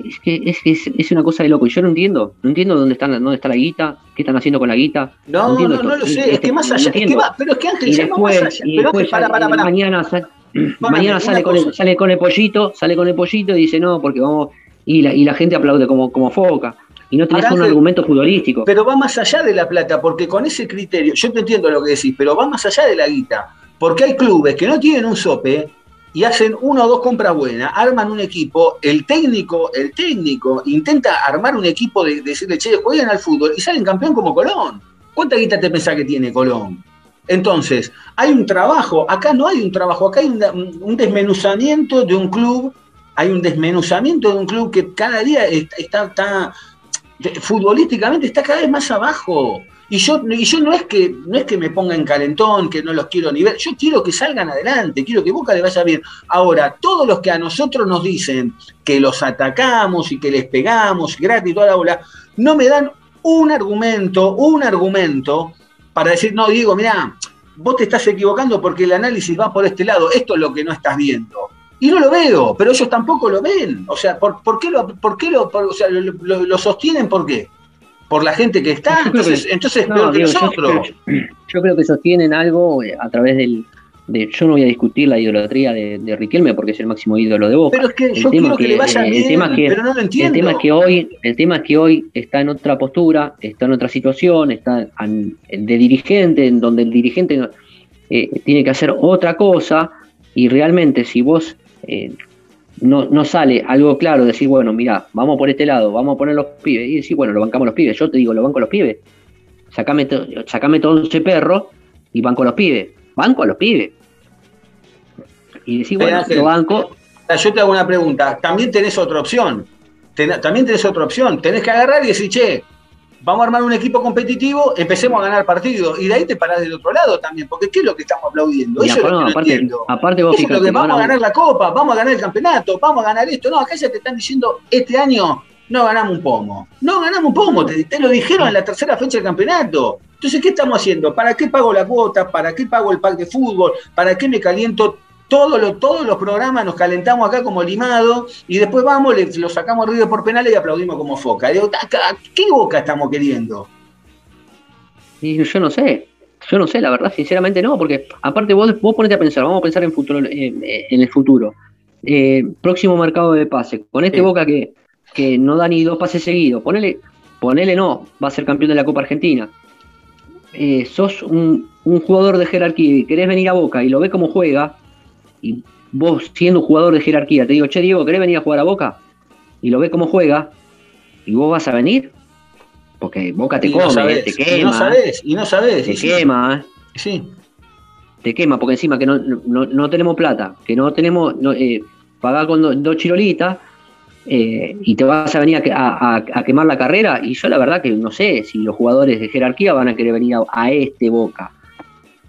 Es que es, es, es, una cosa de loco. Y yo no entiendo. No entiendo dónde, están, dónde está la guita, qué están haciendo con la guita. No, no, no, lo sé. Es, que más allá. Es que va, pero es que Ángel, y después, más allá. Y pero después, para, para, para. Mañana, [CLEARS THROAT] mañana sale, con el, sale con el pollito, sale con el pollito y dice no, porque vamos. Y la, y la gente aplaude como, como foca. Y no tenés un argumento futbolístico. Pero va más allá de la plata, porque con ese criterio, yo te entiendo lo que decís, pero va más allá de la guita. Porque hay clubes que no tienen un sope y hacen una o dos compras buenas, arman un equipo, el técnico, el técnico intenta armar un equipo de, decirle, che, jueguen al fútbol y salen campeón como Colón. ¿Cuánta guita te pensás que tiene Colón? Entonces, hay un trabajo, acá no hay un trabajo, acá hay un, desmenuzamiento de un club, hay un desmenuzamiento de un club que cada día está, está futbolísticamente está cada vez más abajo. Y yo, y yo no, es que, no es que me ponga en calentón, que no los quiero ni ver, yo quiero que salgan adelante, quiero que Boca le vaya bien. Ahora, todos los que a nosotros nos dicen que los atacamos y que les pegamos gratis toda la bola, no me dan un argumento, un argumento para decir, no, Diego, mira, vos te estás equivocando porque el análisis va por este lado, esto es lo que no estás viendo. Y no lo veo, pero ellos tampoco lo ven. O sea, ¿por, qué, lo, por qué lo, o sea, lo sostienen? ¿Por qué? Por la gente que está, entonces, entonces peor que nosotros. [CLEARS THROAT] Yo creo, que sostienen algo eh, a través del, de, yo no voy a discutir la idolatría de, Riquelme porque es el máximo ídolo de Boca. Pero es que el yo quiero que, le vaya bien, pero no lo entiendo. El tema es que hoy, el tema es que hoy está en otra postura, está en otra situación, está de dirigente, en donde el dirigente eh, tiene que hacer otra cosa y realmente si vos eh, no, no sale algo claro, decir, bueno, mira, vamos por este lado, vamos a poner los pibes, y decir, bueno, lo bancamos los pibes, yo te digo, lo banco los pibes, sacame, sacame todo ese perro y banco los pibes, banco a los pibes. Y decir, bueno, lo banco. Yo te hago una pregunta, también tenés otra opción, también tenés otra opción, tenés que agarrar y decir, che, vamos a armar un equipo competitivo, empecemos a ganar partidos. Y de ahí te parás del otro lado también, porque ¿qué es lo que estamos aplaudiendo? Eso es lo que aparte, entiendo. Aparte vos fíjate, vamos a ganar la copa, vamos a ganar el campeonato, vamos a ganar esto. No, acá ya te están diciendo, este año no ganamos un pomo. No ganamos un pomo, te, te lo dijeron en la tercera fecha del campeonato. Entonces, ¿qué estamos haciendo? ¿Para qué pago la cuota? ¿Para qué pago el pack de fútbol? ¿Para qué me caliento todos los programas nos calentamos acá como limado y después vamos, le, lo sacamos ruido por penales y aplaudimos como foca. Digo, ¿qué boca estamos queriendo? Y yo no sé. Yo no sé, la verdad, sinceramente no, porque aparte vos, vos ponete a pensar, vamos a pensar en, futuro, en, en el futuro. Eh, próximo mercado de pase, con este Sí. Boca que, que no da ni dos pases seguidos, ponele, ponele no, va a ser campeón de la Copa Argentina. Eh, sos un, un jugador de jerarquía y querés venir a Boca y lo ves como juega, y vos siendo un jugador de jerarquía, te digo, che Diego, ¿querés venir a jugar a Boca? Y lo ves como juega, y vos vas a venir, porque Boca te Y come, no sabés, te y quema, no sabés, y no sabés. te y sí, quema, Sí, te quema, porque encima que no, no, no tenemos plata, que no tenemos, no, eh, pagá con do- dos chirolitas eh, y te vas a venir a, a- a- a quemar la carrera. Y yo la verdad que no sé si los jugadores de jerarquía van a querer venir a, a este Boca,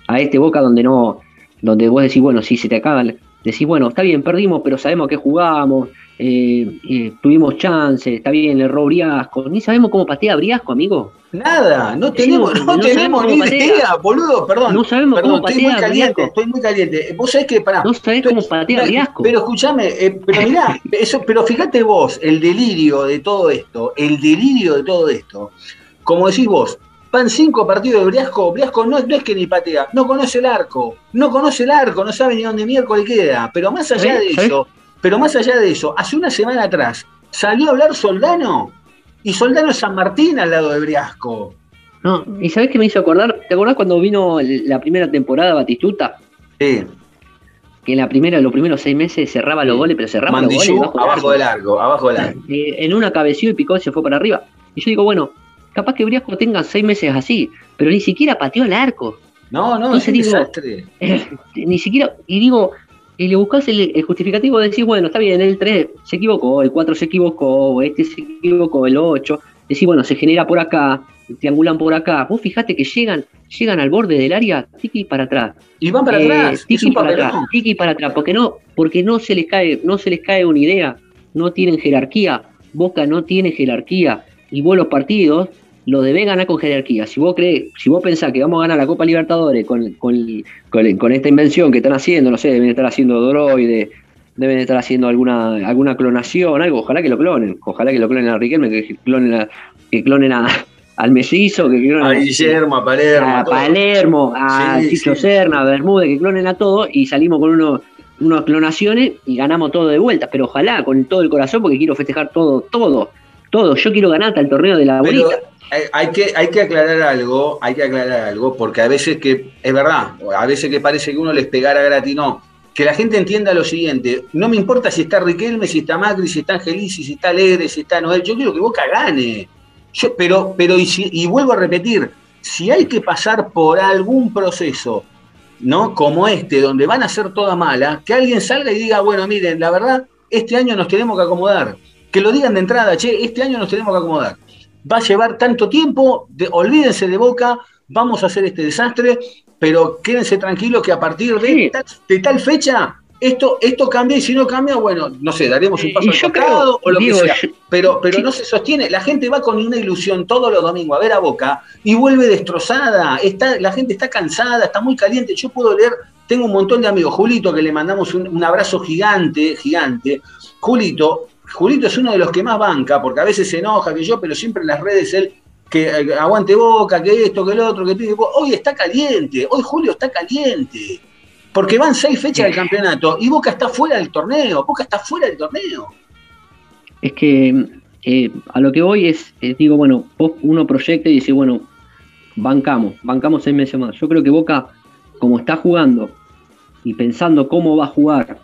a este Boca donde no, donde vos decís, bueno, si se te acaban, decís, bueno, está bien, perdimos, pero sabemos que jugamos, eh, eh, tuvimos chances, está bien, erró Briasco, ni sabemos cómo patea Briasco, amigo. nada, no tenemos, no- no, no tenemos ni patea. idea, boludo, perdón. No sabemos perdón, cómo estoy muy patea caliente, Briasco. estoy muy caliente. Vos sabés que, pará, No sabés estoy- cómo patea no, Briasco. Pero escúchame, eh, pero mirá, [LAUGHS] eso, pero fíjate vos, el delirio de todo esto, el delirio de todo esto. Como decís vos, van cinco partidos de Briasco, Briasco no, no es que ni patea, no conoce el arco, no conoce el arco, no sabe ni dónde miércoles queda. Pero más allá ¿Sabés? de ¿Sabés? eso, pero más allá de eso, hace una semana atrás salió a hablar Soldano y Soldano es San Martín al lado de Briasco. No, ¿y sabés qué me hizo acordar? ¿Te acordás cuando vino la primera temporada Batistuta? Sí, Que en la primera, los primeros seis meses cerraba los goles, pero cerraba Mandillú, los goles abajo del arco, abajo del arco. Eh, en una cabeció y picó y se fue para arriba. Y yo digo, bueno, capaz que Briasco tenga seis meses así, pero ni siquiera pateó el arco. No, no, Entonces es un digo- desastre. [LAUGHS] Eh, ni siquiera, y digo, y le buscás el, el justificativo, decís, bueno, está bien, el 3 se equivocó, el 4 se equivocó, este se equivocó, el 8, decís, bueno, se genera por acá, triangulan por acá, vos fijate que llegan, llegan al borde del área, tiki para atrás, Y van para eh, atrás, tiki para atrás, tiki para atrás, porque no, porque no se les cae, no se les cae una idea, no tienen jerarquía, Boca no tiene jerarquía, y vos los partidos lo debés ganar con jerarquía. Si vos crees, si vos pensás que vamos a ganar la Copa Libertadores con, con, con, con esta invención que están haciendo, no sé, deben estar haciendo droide, deben estar haciendo alguna, alguna clonación, algo, ojalá que lo clonen, ojalá que lo clonen a Riquelme, que clonen a, que clonen a, al mellizo, que clonen A Guillermo, a Palermo. a todo. Palermo, a Sí, Chicho sí. Serna, a Bermúdez, que clonen a todos y salimos con unos, unas clonaciones y ganamos todo de vuelta. Pero ojalá, con todo el corazón, porque quiero festejar todo, todo, todo. Yo quiero ganar hasta el torneo de la bolita. Hay que, hay que aclarar algo, hay que aclarar algo, porque a veces que, es verdad, a veces que parece que uno les pegara gratis, no. Que la gente entienda lo siguiente, no me importa si está Riquelme, si está Macri, si está Angelici, si está Alegre, si está Noel, yo quiero que Boca gane. Yo, pero, pero y, si- y vuelvo a repetir, si hay que pasar por algún proceso, ¿no? Como este, donde van a ser toda mala, que alguien salga y diga, bueno, miren, la verdad, este año nos tenemos que acomodar. Que lo digan de entrada, che, este año nos tenemos que acomodar. Va a llevar tanto tiempo, de- olvídense de Boca, vamos a hacer este desastre, pero quédense tranquilos que a partir de, Sí. tal, de tal fecha, esto, esto cambia y si no cambia, bueno, no sé, daremos un paso Y al creo, o lo digo, que sea. yo- Pero, pero Sí. no se sostiene. La gente va con una ilusión todos los domingos a ver a Boca y vuelve destrozada. Está, la gente está cansada, está muy caliente. Yo puedo leer, tengo un montón de amigos. Julito, que le mandamos un, un abrazo gigante, gigante. Julito, Julito es uno de los que más banca, porque a veces se enoja que yo, pero siempre en las redes él que eh, aguante boca, que esto, que el otro, que pide. Hoy está caliente, hoy Julio está caliente. Porque van seis fechas del campeonato y Boca está fuera del torneo. Boca está fuera del torneo. Es que eh, a lo que voy es, digo, bueno, vos uno proyecta y dice, bueno, bancamos, bancamos seis meses más. Yo creo que Boca, como está jugando y pensando cómo va a jugar,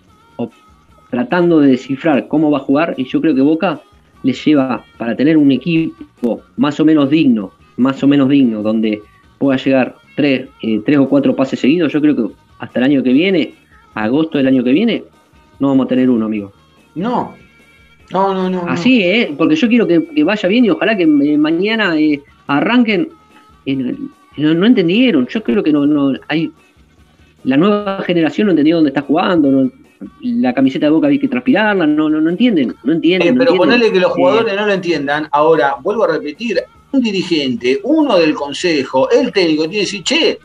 tratando de descifrar cómo va a jugar, y yo creo que Boca le lleva para tener un equipo más o menos digno, más o menos digno, donde pueda llegar tres, eh, tres o cuatro pases seguidos, yo creo que hasta el año que viene, agosto del año que viene, no vamos a tener uno, amigo. No. No, no, no. Así, ¿eh? Porque yo quiero que, que vaya bien y ojalá que eh, mañana eh, arranquen. eh, no, no entendieron. Yo creo que no, no hay. La nueva generación no entendió dónde está jugando. no- la camiseta de boca hay que transpirarla. No, no, no entienden. No entienden. Eh, no pero entienden. ponerle que los Eh, jugadores no lo entiendan. Ahora, vuelvo a repetir, un dirigente, uno del consejo, el técnico, tiene que decir, che,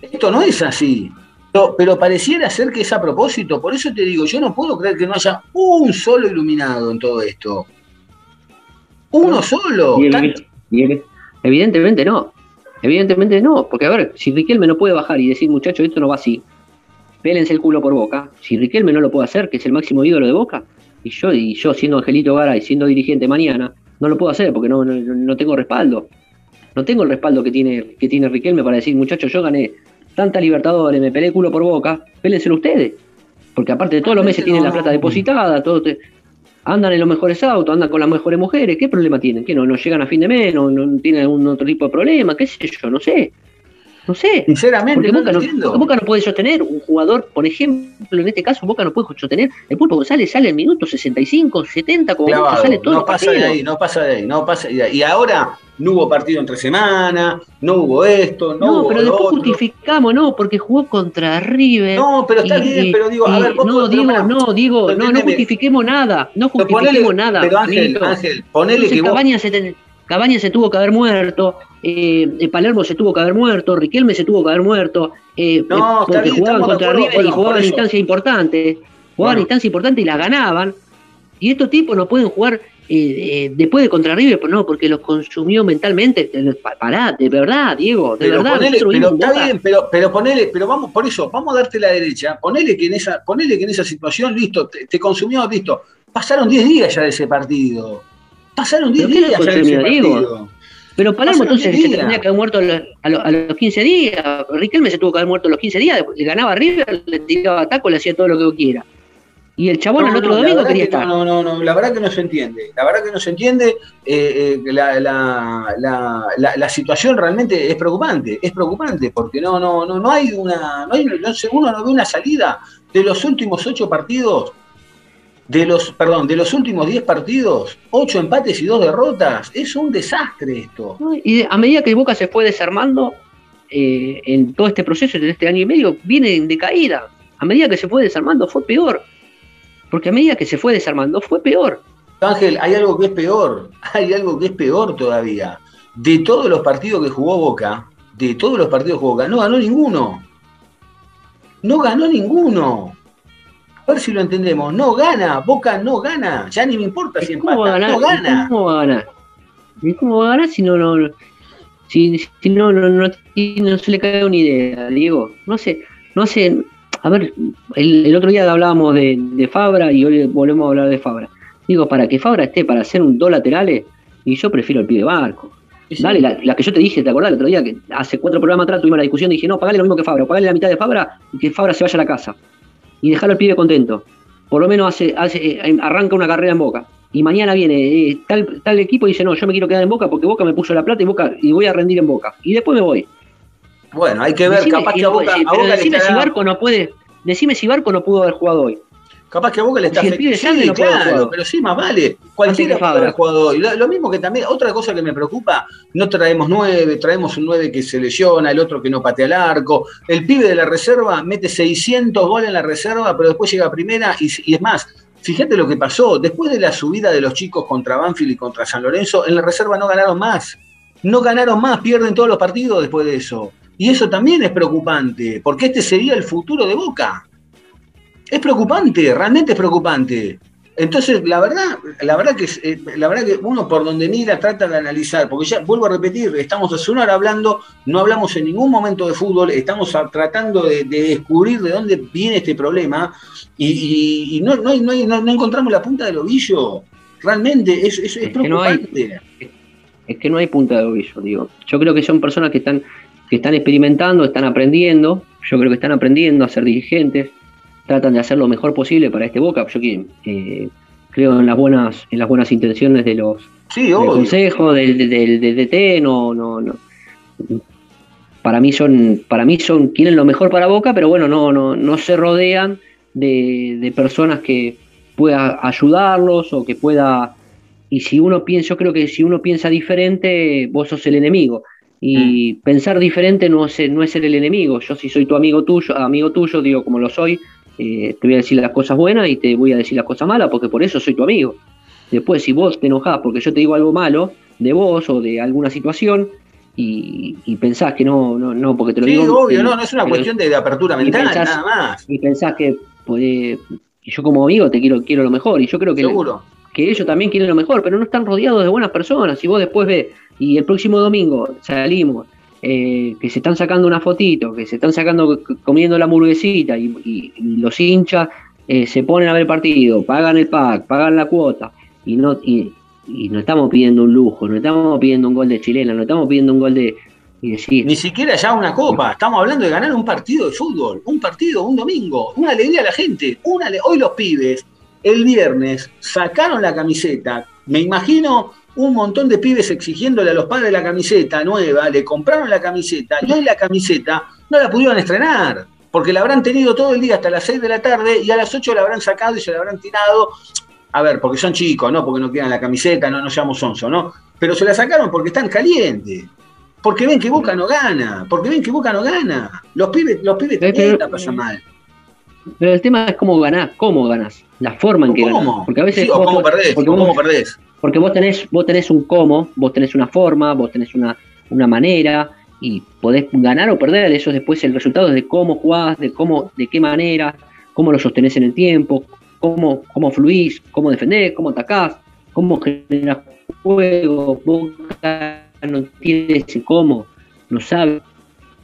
esto no es así. Pero, pero pareciera ser que es a propósito. Por eso te digo, yo no puedo creer que no haya un solo iluminado en todo esto. Uno solo. y el- Tanto- y el- evidentemente no. Evidentemente no, porque a ver, si Riquelme no puede bajar y decir, muchachos, esto no va así, pélense el culo por boca. Si Riquelme no lo puede hacer, que es el máximo ídolo de boca, y yo, y yo siendo Angelito y siendo dirigente mañana, no lo puedo hacer porque no, no, no tengo respaldo. No tengo el respaldo que tiene, que tiene Riquelme para decir, muchachos, yo gané tanta Libertadores, me peleé culo por boca, pélenselo ustedes. Porque aparte de todos los meses tienen la plata depositada, todo andan en los mejores autos, andan con las mejores mujeres, ¿qué problema tienen? ¿Qué no, no llegan a fin de mes? ¿No, no tienen algún otro tipo de problema? ¿Qué sé yo? No sé. No sé. Sinceramente, Boca, no, Boca no puede sostener un jugador, por ejemplo, en este caso, Boca no puede sostener. El Pulpo González sale en minuto 65, 70, como sale todo. No pasa de ahí, no pasa de ahí, no pasa de ahí. Y ahora no hubo partido entre semana, no hubo esto, no, no hubo pero después justificamos, no, porque jugó contra River. No, pero está bien, pero digo, a ver, vos no, digo, no, digo, no, no justifiquemos nada, no justifiquemos nada. Pero Ángel, Ángel, ponele que se, Cabaña se tuvo que haber muerto, eh, Palermo se tuvo que haber muerto, Riquelme se tuvo que haber muerto, eh, no, porque bien, jugaban contra River y jugaban instancias importantes, jugaban bueno. en instancias importantes y las ganaban. Y estos tipos no pueden jugar eh, eh, después de contra River, no, porque los consumió mentalmente. Pará, de verdad, Diego, de pero verdad. Ponele, pero está bien, pero, pero ponele, pero vamos, por eso, vamos a darte la derecha, ponele que en esa, ponele que en esa situación, listo, te, te consumió, listo. Pasaron 10 días ya de ese partido. Pasaron 10 días. Pero Palermo entonces se tendría que haber muerto a los, a los 15 días. Riquelme se tuvo que haber muerto a los 15 días. Le ganaba River, le tiraba taco, le hacía todo lo que quiera. Y el chabón no, el otro no, domingo quería que estar. No, no, no, la verdad que no se entiende. La verdad que no se entiende. Eh, eh, la, la, la, la, situación realmente es preocupante. Es preocupante porque no, no, no, no hay una. No hay, no, uno no ve una salida. De los últimos ocho partidos, de los, perdón, de los últimos diez partidos, ocho empates y dos derrotas. Es un desastre esto. Y a medida que Boca se fue desarmando eh, en todo este proceso, de este año y medio, viene en decaída. A medida que se fue desarmando, fue peor. Porque a medida que se fue desarmando, fue peor. Ángel, hay algo que es peor, [LAUGHS] hay algo que es peor todavía. De todos los partidos que jugó Boca, de todos los partidos que jugó Boca, no ganó ninguno. No ganó ninguno. A ver si lo entendemos. No gana, Boca no gana. Ya ni me importa si empata, ganar? no gana. ¿Cómo va a ganar? ¿Y cómo va a ganar si no, no, si, si no, no, no, no se le cae una idea, Diego? No sé, no sé, a ver, el, el, otro día hablábamos de, de, Fabra y hoy volvemos a hablar de Fabra. Digo, para que Fabra esté para hacer un dos laterales, y yo prefiero el pie de barco. Sí. Dale, la, la, que yo te dije, ¿te acordás el otro día? Que hace cuatro programas atrás tuvimos la discusión y dije, no, pagale lo mismo que Fabra, pagale la mitad de Fabra y que Fabra se vaya a la casa. Y dejarlo al pibe contento. Por lo menos hace, hace arranca una carrera en Boca. Y mañana viene eh, tal, tal equipo y dice, no, yo me quiero quedar en Boca porque Boca me puso la plata y Boca y voy a rendir en Boca. Y después me voy. Bueno, hay que ver, decime, capaz que a Boca, sí, a Boca decime le si Barco no puede, decime si Barco no pudo haber jugado hoy. Capaz que a Boca le está pibe sí, no claro, pero sí, más vale. Cualquiera puede haber jugado hoy. Lo, lo mismo que también, otra cosa que me preocupa, no traemos nueve, traemos un nueve que se lesiona, el otro que no patea el arco. El pibe de la reserva mete 600 goles en la reserva, pero después llega a primera y, y es más, Fíjate lo que pasó. Después de la subida de los chicos contra Banfield y contra San Lorenzo, en la reserva no ganaron más. No ganaron más, pierden todos los partidos después de eso. Y eso también es preocupante, porque este sería el futuro de Boca. Es preocupante, realmente es preocupante. Entonces, la verdad, la verdad que eh, la verdad que uno por donde mira trata de analizar, porque ya vuelvo a repetir, estamos hace una hora hablando, no hablamos en ningún momento de fútbol, estamos a, tratando de, de, descubrir de dónde viene este problema y, y, y no, no, no, no, encontramos la punta del ovillo. Realmente es, es, es, es preocupante. Que no hay, es que no hay punta del ovillo, digo. Yo creo que son personas que están, que están experimentando, están aprendiendo, yo creo que están aprendiendo a ser dirigentes, tratan de hacer lo mejor posible para este Boca. Yo eh, creo en las buenas en las buenas intenciones de los sí, del consejo, del, del, del, DT, no, no, no. Para mí son, para mí son, quieren lo mejor para Boca, pero bueno, no, no, no se rodean de, de personas que pueda ayudarlos o que pueda. Y si uno piensa, yo creo que si uno piensa diferente, vos sos el enemigo. Y mm. pensar diferente no es, no es ser el enemigo. Yo si soy tu amigo tuyo, amigo tuyo, digo como lo soy, eh, te voy a decir las cosas buenas y te voy a decir las cosas malas, porque por eso soy tu amigo. Después, si vos te enojás porque yo te digo algo malo de vos o de alguna situación y, y pensás que no, no, no, porque te lo sí, digo. obvio, que, no, no es una cuestión de, de apertura mental, pensás, nada más. Y pensás que podés, yo como amigo te quiero, quiero lo mejor, y yo creo que, Seguro. que ellos también quieren lo mejor, pero no están rodeados de buenas personas. Y vos después ves, y el próximo domingo salimos eh, que se están sacando una fotito, que se están sacando comiendo la hamburguesita y, y- y los hinchas eh, se ponen a ver el partido, pagan el pack, pagan la cuota y no y, y no estamos pidiendo un lujo, no estamos pidiendo un gol de chilena, no estamos pidiendo un gol de y decir, Ni siquiera ya una copa, estamos hablando de ganar un partido de fútbol, un partido, un domingo, una alegría a la gente. Una Hoy los pibes, el viernes, sacaron la camiseta. Me imagino un montón de pibes exigiéndole a los padres la camiseta nueva, le compraron la camiseta y hoy la camiseta no la pudieron estrenar, porque la habrán tenido todo el día hasta las 6 de la tarde y a las 8 la habrán sacado y se la habrán tirado. A ver, porque son chicos, ¿no? Porque no quieran la camiseta, no, no seamos sonso, ¿no? Pero se la sacaron porque están calientes. Porque ven que Boca no gana, porque ven que Boca no gana. Los pibes, los pibes Eh, también la pasan mal. Pero el tema es cómo ganás, cómo ganás, la forma en que ganás, ¿Cómo? porque a veces Sí, o vos- cómo perdés, porque o vos- cómo perdés. Porque vos tenés, vos tenés un cómo, vos tenés una forma, vos tenés una, una manera y podés ganar o perder. Eso después el resultado es de cómo jugás, de cómo, de qué manera, cómo lo sostenés en el tiempo, cómo, cómo fluís, cómo defendés, cómo atacás, cómo generás juego. Boca no tiene ese cómo, no sabe,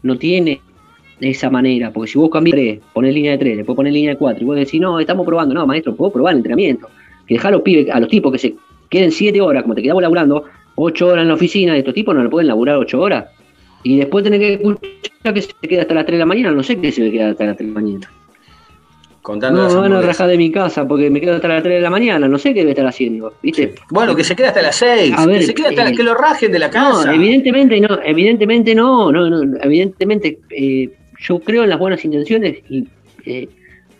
no tiene esa manera. Porque si vos cambiás tres, ponés línea de tres, después ponés línea de cuatro, y vos decís, no, estamos probando, no, maestro, puedo probar el entrenamiento. Que dejá a los pibes, a los tipos que se queden siete horas, como te quedamos laburando, ocho horas en la oficina, de estos tipos no le pueden laburar ocho horas. Y después tener que escuchar que se queda hasta las 3 de la mañana, no sé qué se queda hasta las 3 de la mañana. Contando No, van a rajar de mi casa porque me quedo hasta las 3 de la mañana, no sé qué debe estar haciendo, ¿viste? Bueno, que se quede hasta las 6, A ver, que se quede hasta eh, las que lo rajen de la No, casa. evidentemente no, evidentemente no, no, no, evidentemente eh, yo creo en las buenas intenciones y eh,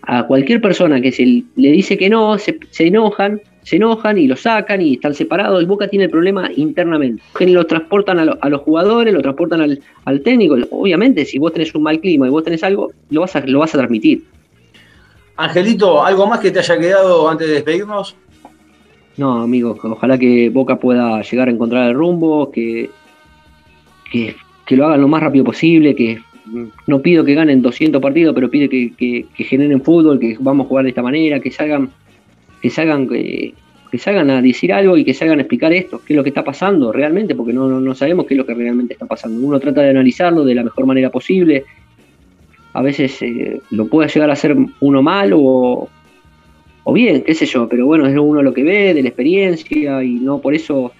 a cualquier persona que se le dice que no, se, se enojan, se enojan y lo sacan y están separados. El Boca tiene el problema internamente. Lo transportan a, lo- a los jugadores, lo transportan al, al técnico. Obviamente, si vos tenés un mal clima y vos tenés algo, lo vas a, lo vas a transmitir. Angelito, ¿algo más que te haya quedado antes de despedirnos? No, amigo, ojalá que Boca pueda llegar a encontrar el rumbo, que, que, que lo hagan lo más rápido posible, que no pido que ganen 200 partidos, pero pido que, generen fútbol, que vamos a jugar de esta manera, que salgan, que salgan, que, que salgan a decir algo y que salgan a explicar esto, qué es lo que está pasando realmente, porque no, no, no sabemos qué es lo que realmente está pasando. Uno trata de analizarlo de la mejor manera posible. A veces eh, lo puede llegar a hacer uno mal o, o bien, qué sé yo, pero bueno, es uno lo que ve, de la experiencia, y no por eso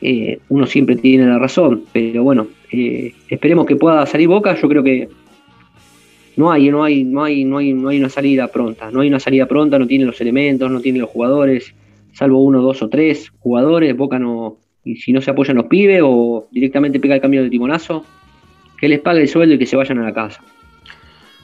eh, uno siempre tiene la razón. Pero bueno, eh, esperemos que pueda salir Boca, yo creo que no hay, no hay, no hay, no hay, no hay una salida pronta, no hay una salida pronta, no tiene los elementos, no tiene los jugadores, salvo uno, dos o tres jugadores, Boca no, y si no se apoyan los pibes o directamente pega el cambio de timonazo, que les pague el sueldo y que se vayan a la casa.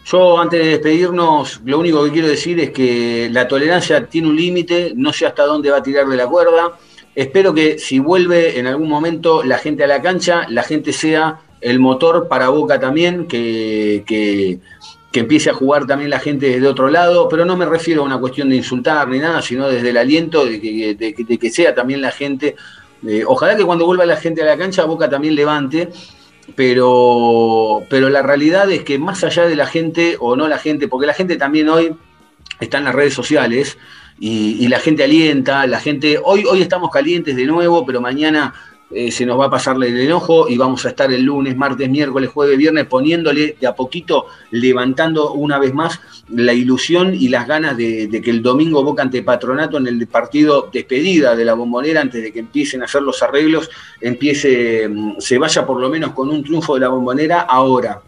Yo, antes de despedirnos, lo único que quiero decir es que la tolerancia tiene un límite, no sé hasta dónde va a tirar de la cuerda. Espero que si vuelve en algún momento la gente a la cancha, la gente sea el motor para Boca también, que, que- que empiece a jugar también la gente desde otro lado, pero no me refiero a una cuestión de insultar ni nada, sino desde el aliento de que, de de que sea también la gente. eh, ojalá que cuando vuelva la gente a la cancha, Boca también levante pero, pero la realidad es que más allá de la gente o no la gente, porque la gente también hoy está en las redes sociales y, y la gente alienta, la gente, hoy, hoy estamos calientes de nuevo, pero mañana eh, se nos va a pasarle el enojo y vamos a estar el lunes, martes, miércoles, jueves, viernes poniéndole de a poquito, levantando una vez más la ilusión y las ganas de, de que el domingo Boca ante Patronato en el partido despedida de la bombonera, antes de que empiecen a hacer los arreglos, empiece, mm, se vaya por lo menos con un triunfo de la bombonera ahora.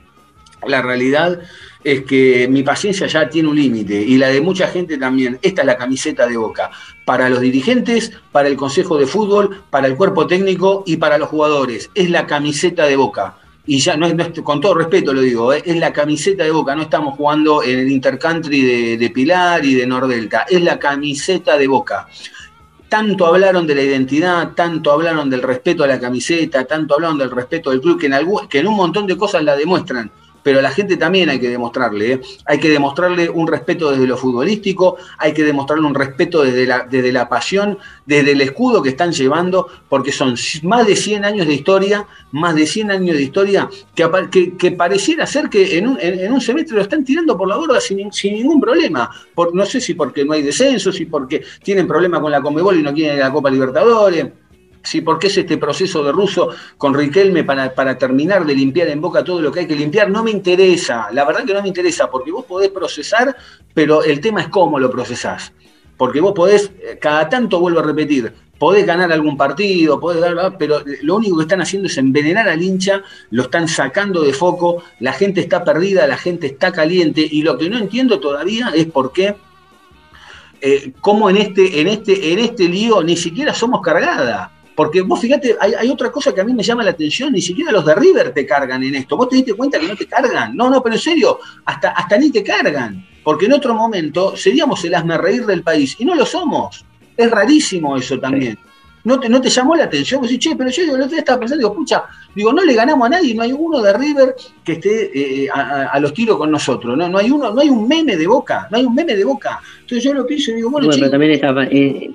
La realidad es que mi paciencia ya tiene un límite y la de mucha gente también. Esta es la camiseta de Boca. Para los dirigentes, para el Consejo de Fútbol, para el cuerpo técnico y para los jugadores. Es la camiseta de Boca. Y ya, no es, no con todo respeto lo digo, ¿eh? es la camiseta de Boca. No estamos jugando en el Intercountry de, de Pilar y de Nordelta. Es la camiseta de Boca tanto hablaron de la identidad, tanto hablaron del respeto a la camiseta, tanto hablaron del respeto del club, que en, algún- que en un montón de cosas la demuestran. Pero a la gente también hay que demostrarle, ¿eh? hay que demostrarle un respeto desde lo futbolístico, hay que demostrarle un respeto desde la, desde la pasión, desde el escudo que están llevando, porque son más de 100 años de historia, más de 100 años de historia, que, que- que pareciera ser que en un, en- un semestre lo están tirando por la borda sin, sin ningún problema. Por, no sé si porque no hay descenso, si porque tienen problema con la Conmebol y no quieren la Copa Libertadores. ¿Sí? ¿Por qué es este proceso de Russo con Riquelme para, para terminar de limpiar en Boca todo lo que hay que limpiar? No me interesa, la verdad que no me interesa, porque vos podés procesar, pero el tema es cómo lo procesás. Porque vos podés, eh, cada tanto vuelvo a repetir, podés ganar algún partido, podés dar, pero lo único que están haciendo es envenenar al hincha, lo están sacando de foco, la gente está perdida, la gente está caliente, y lo que no entiendo todavía es por qué, eh, cómo en este, en, este, en este lío ni siquiera somos cargada. Porque vos fíjate, hay, hay, otra cosa que a mí me llama la atención, ni siquiera los de River te cargan en esto. ¿Vos te diste cuenta que no te cargan? No, no, pero en serio, hasta, hasta ni te cargan. Porque en otro momento seríamos el asme reír del país, y no lo somos. Es rarísimo eso también. ¿No te, no te llamó la atención? Vos decís, che, pero yo el otro día estaba pensando, digo, pucha, digo, no le ganamos a nadie, no hay uno de River que esté eh, a, a, los tiros con nosotros, ¿no? No hay uno, no hay un meme de boca, no hay un meme de boca. Entonces yo lo pienso y digo, bueno, Bueno, che, pero también está, eh,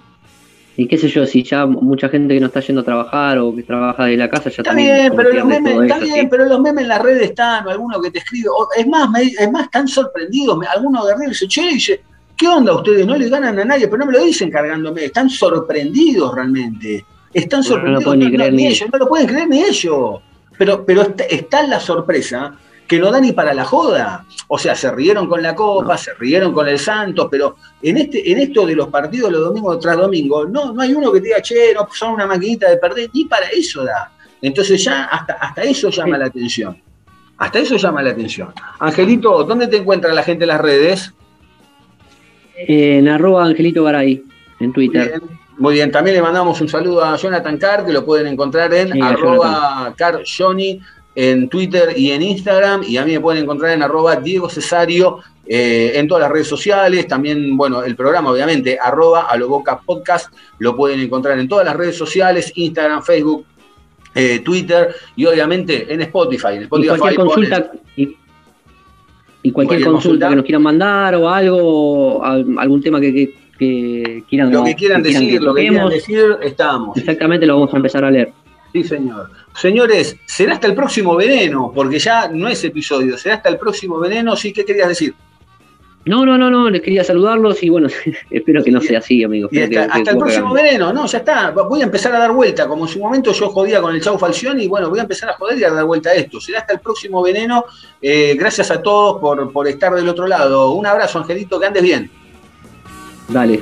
y qué sé yo, si ya mucha gente que no está yendo a trabajar o que trabaja de la casa ya Está también bien, pero los memes, está eso, bien, ¿sí? pero los memes en las redes están, o alguno que te escribe, o- es más, me- es más, están sorprendidos, me- alguno de dice, che, dice, ¿qué onda ustedes? No le ganan a nadie, pero no me lo dicen cargándome, están sorprendidos realmente, están No, no lo sorprendidos, pueden ni creer ni ellos, no lo pueden creer ni ellos, pero, pero está, está la sorpresa que no da ni para la joda, o sea, se rieron con la Copa, No. se rieron con el Santos, pero en, este, en esto de los partidos los domingos tras domingo, no, no hay uno que te diga, che, no, son una maquinita de perder, ni para eso da. Entonces ya hasta, hasta eso llama Sí. la atención. Hasta eso llama la atención. Angelito, ¿dónde te encuentra la gente en las redes? En arroba Angelito Garay, en Twitter. Bien, Muy bien, también le mandamos un saludo a Jonathan Carr, que lo pueden encontrar en Sí, arroba carjohnny en Twitter y en Instagram, y a mí me pueden encontrar en arroba Diego Cesario eh, en todas las redes sociales, también, bueno, el programa obviamente, arroba a lo boca podcast, lo pueden encontrar en todas las redes sociales, Instagram, Facebook, eh, Twitter, y obviamente en Spotify. En Y Spotify cualquier pones- consulta, y, y cualquier Cualquier consulta, consulta. que nos quieran mandar o algo, al- algún tema que, que- que quieran lo que quieran que decir, lo que quieran decir, estamos. exactamente lo vamos a empezar a leer. Sí, señor. Señores, será hasta el próximo veneno, porque ya no es episodio, será hasta el próximo veneno. Sí, ¿qué querías decir? No, no, no, no, les quería saludarlos y bueno, [LAUGHS] espero que no sea así, amigos. Y hasta, que- hasta que el próximo veneno, no, ya está. Voy a empezar a dar vuelta. Como en su momento yo jodía con el Chau Falcioni, y bueno, voy a empezar a joder y a dar vuelta a esto. Será hasta el próximo veneno. Eh, gracias a todos por, por estar del otro lado. Un abrazo, Angelito, que andes bien. Dale.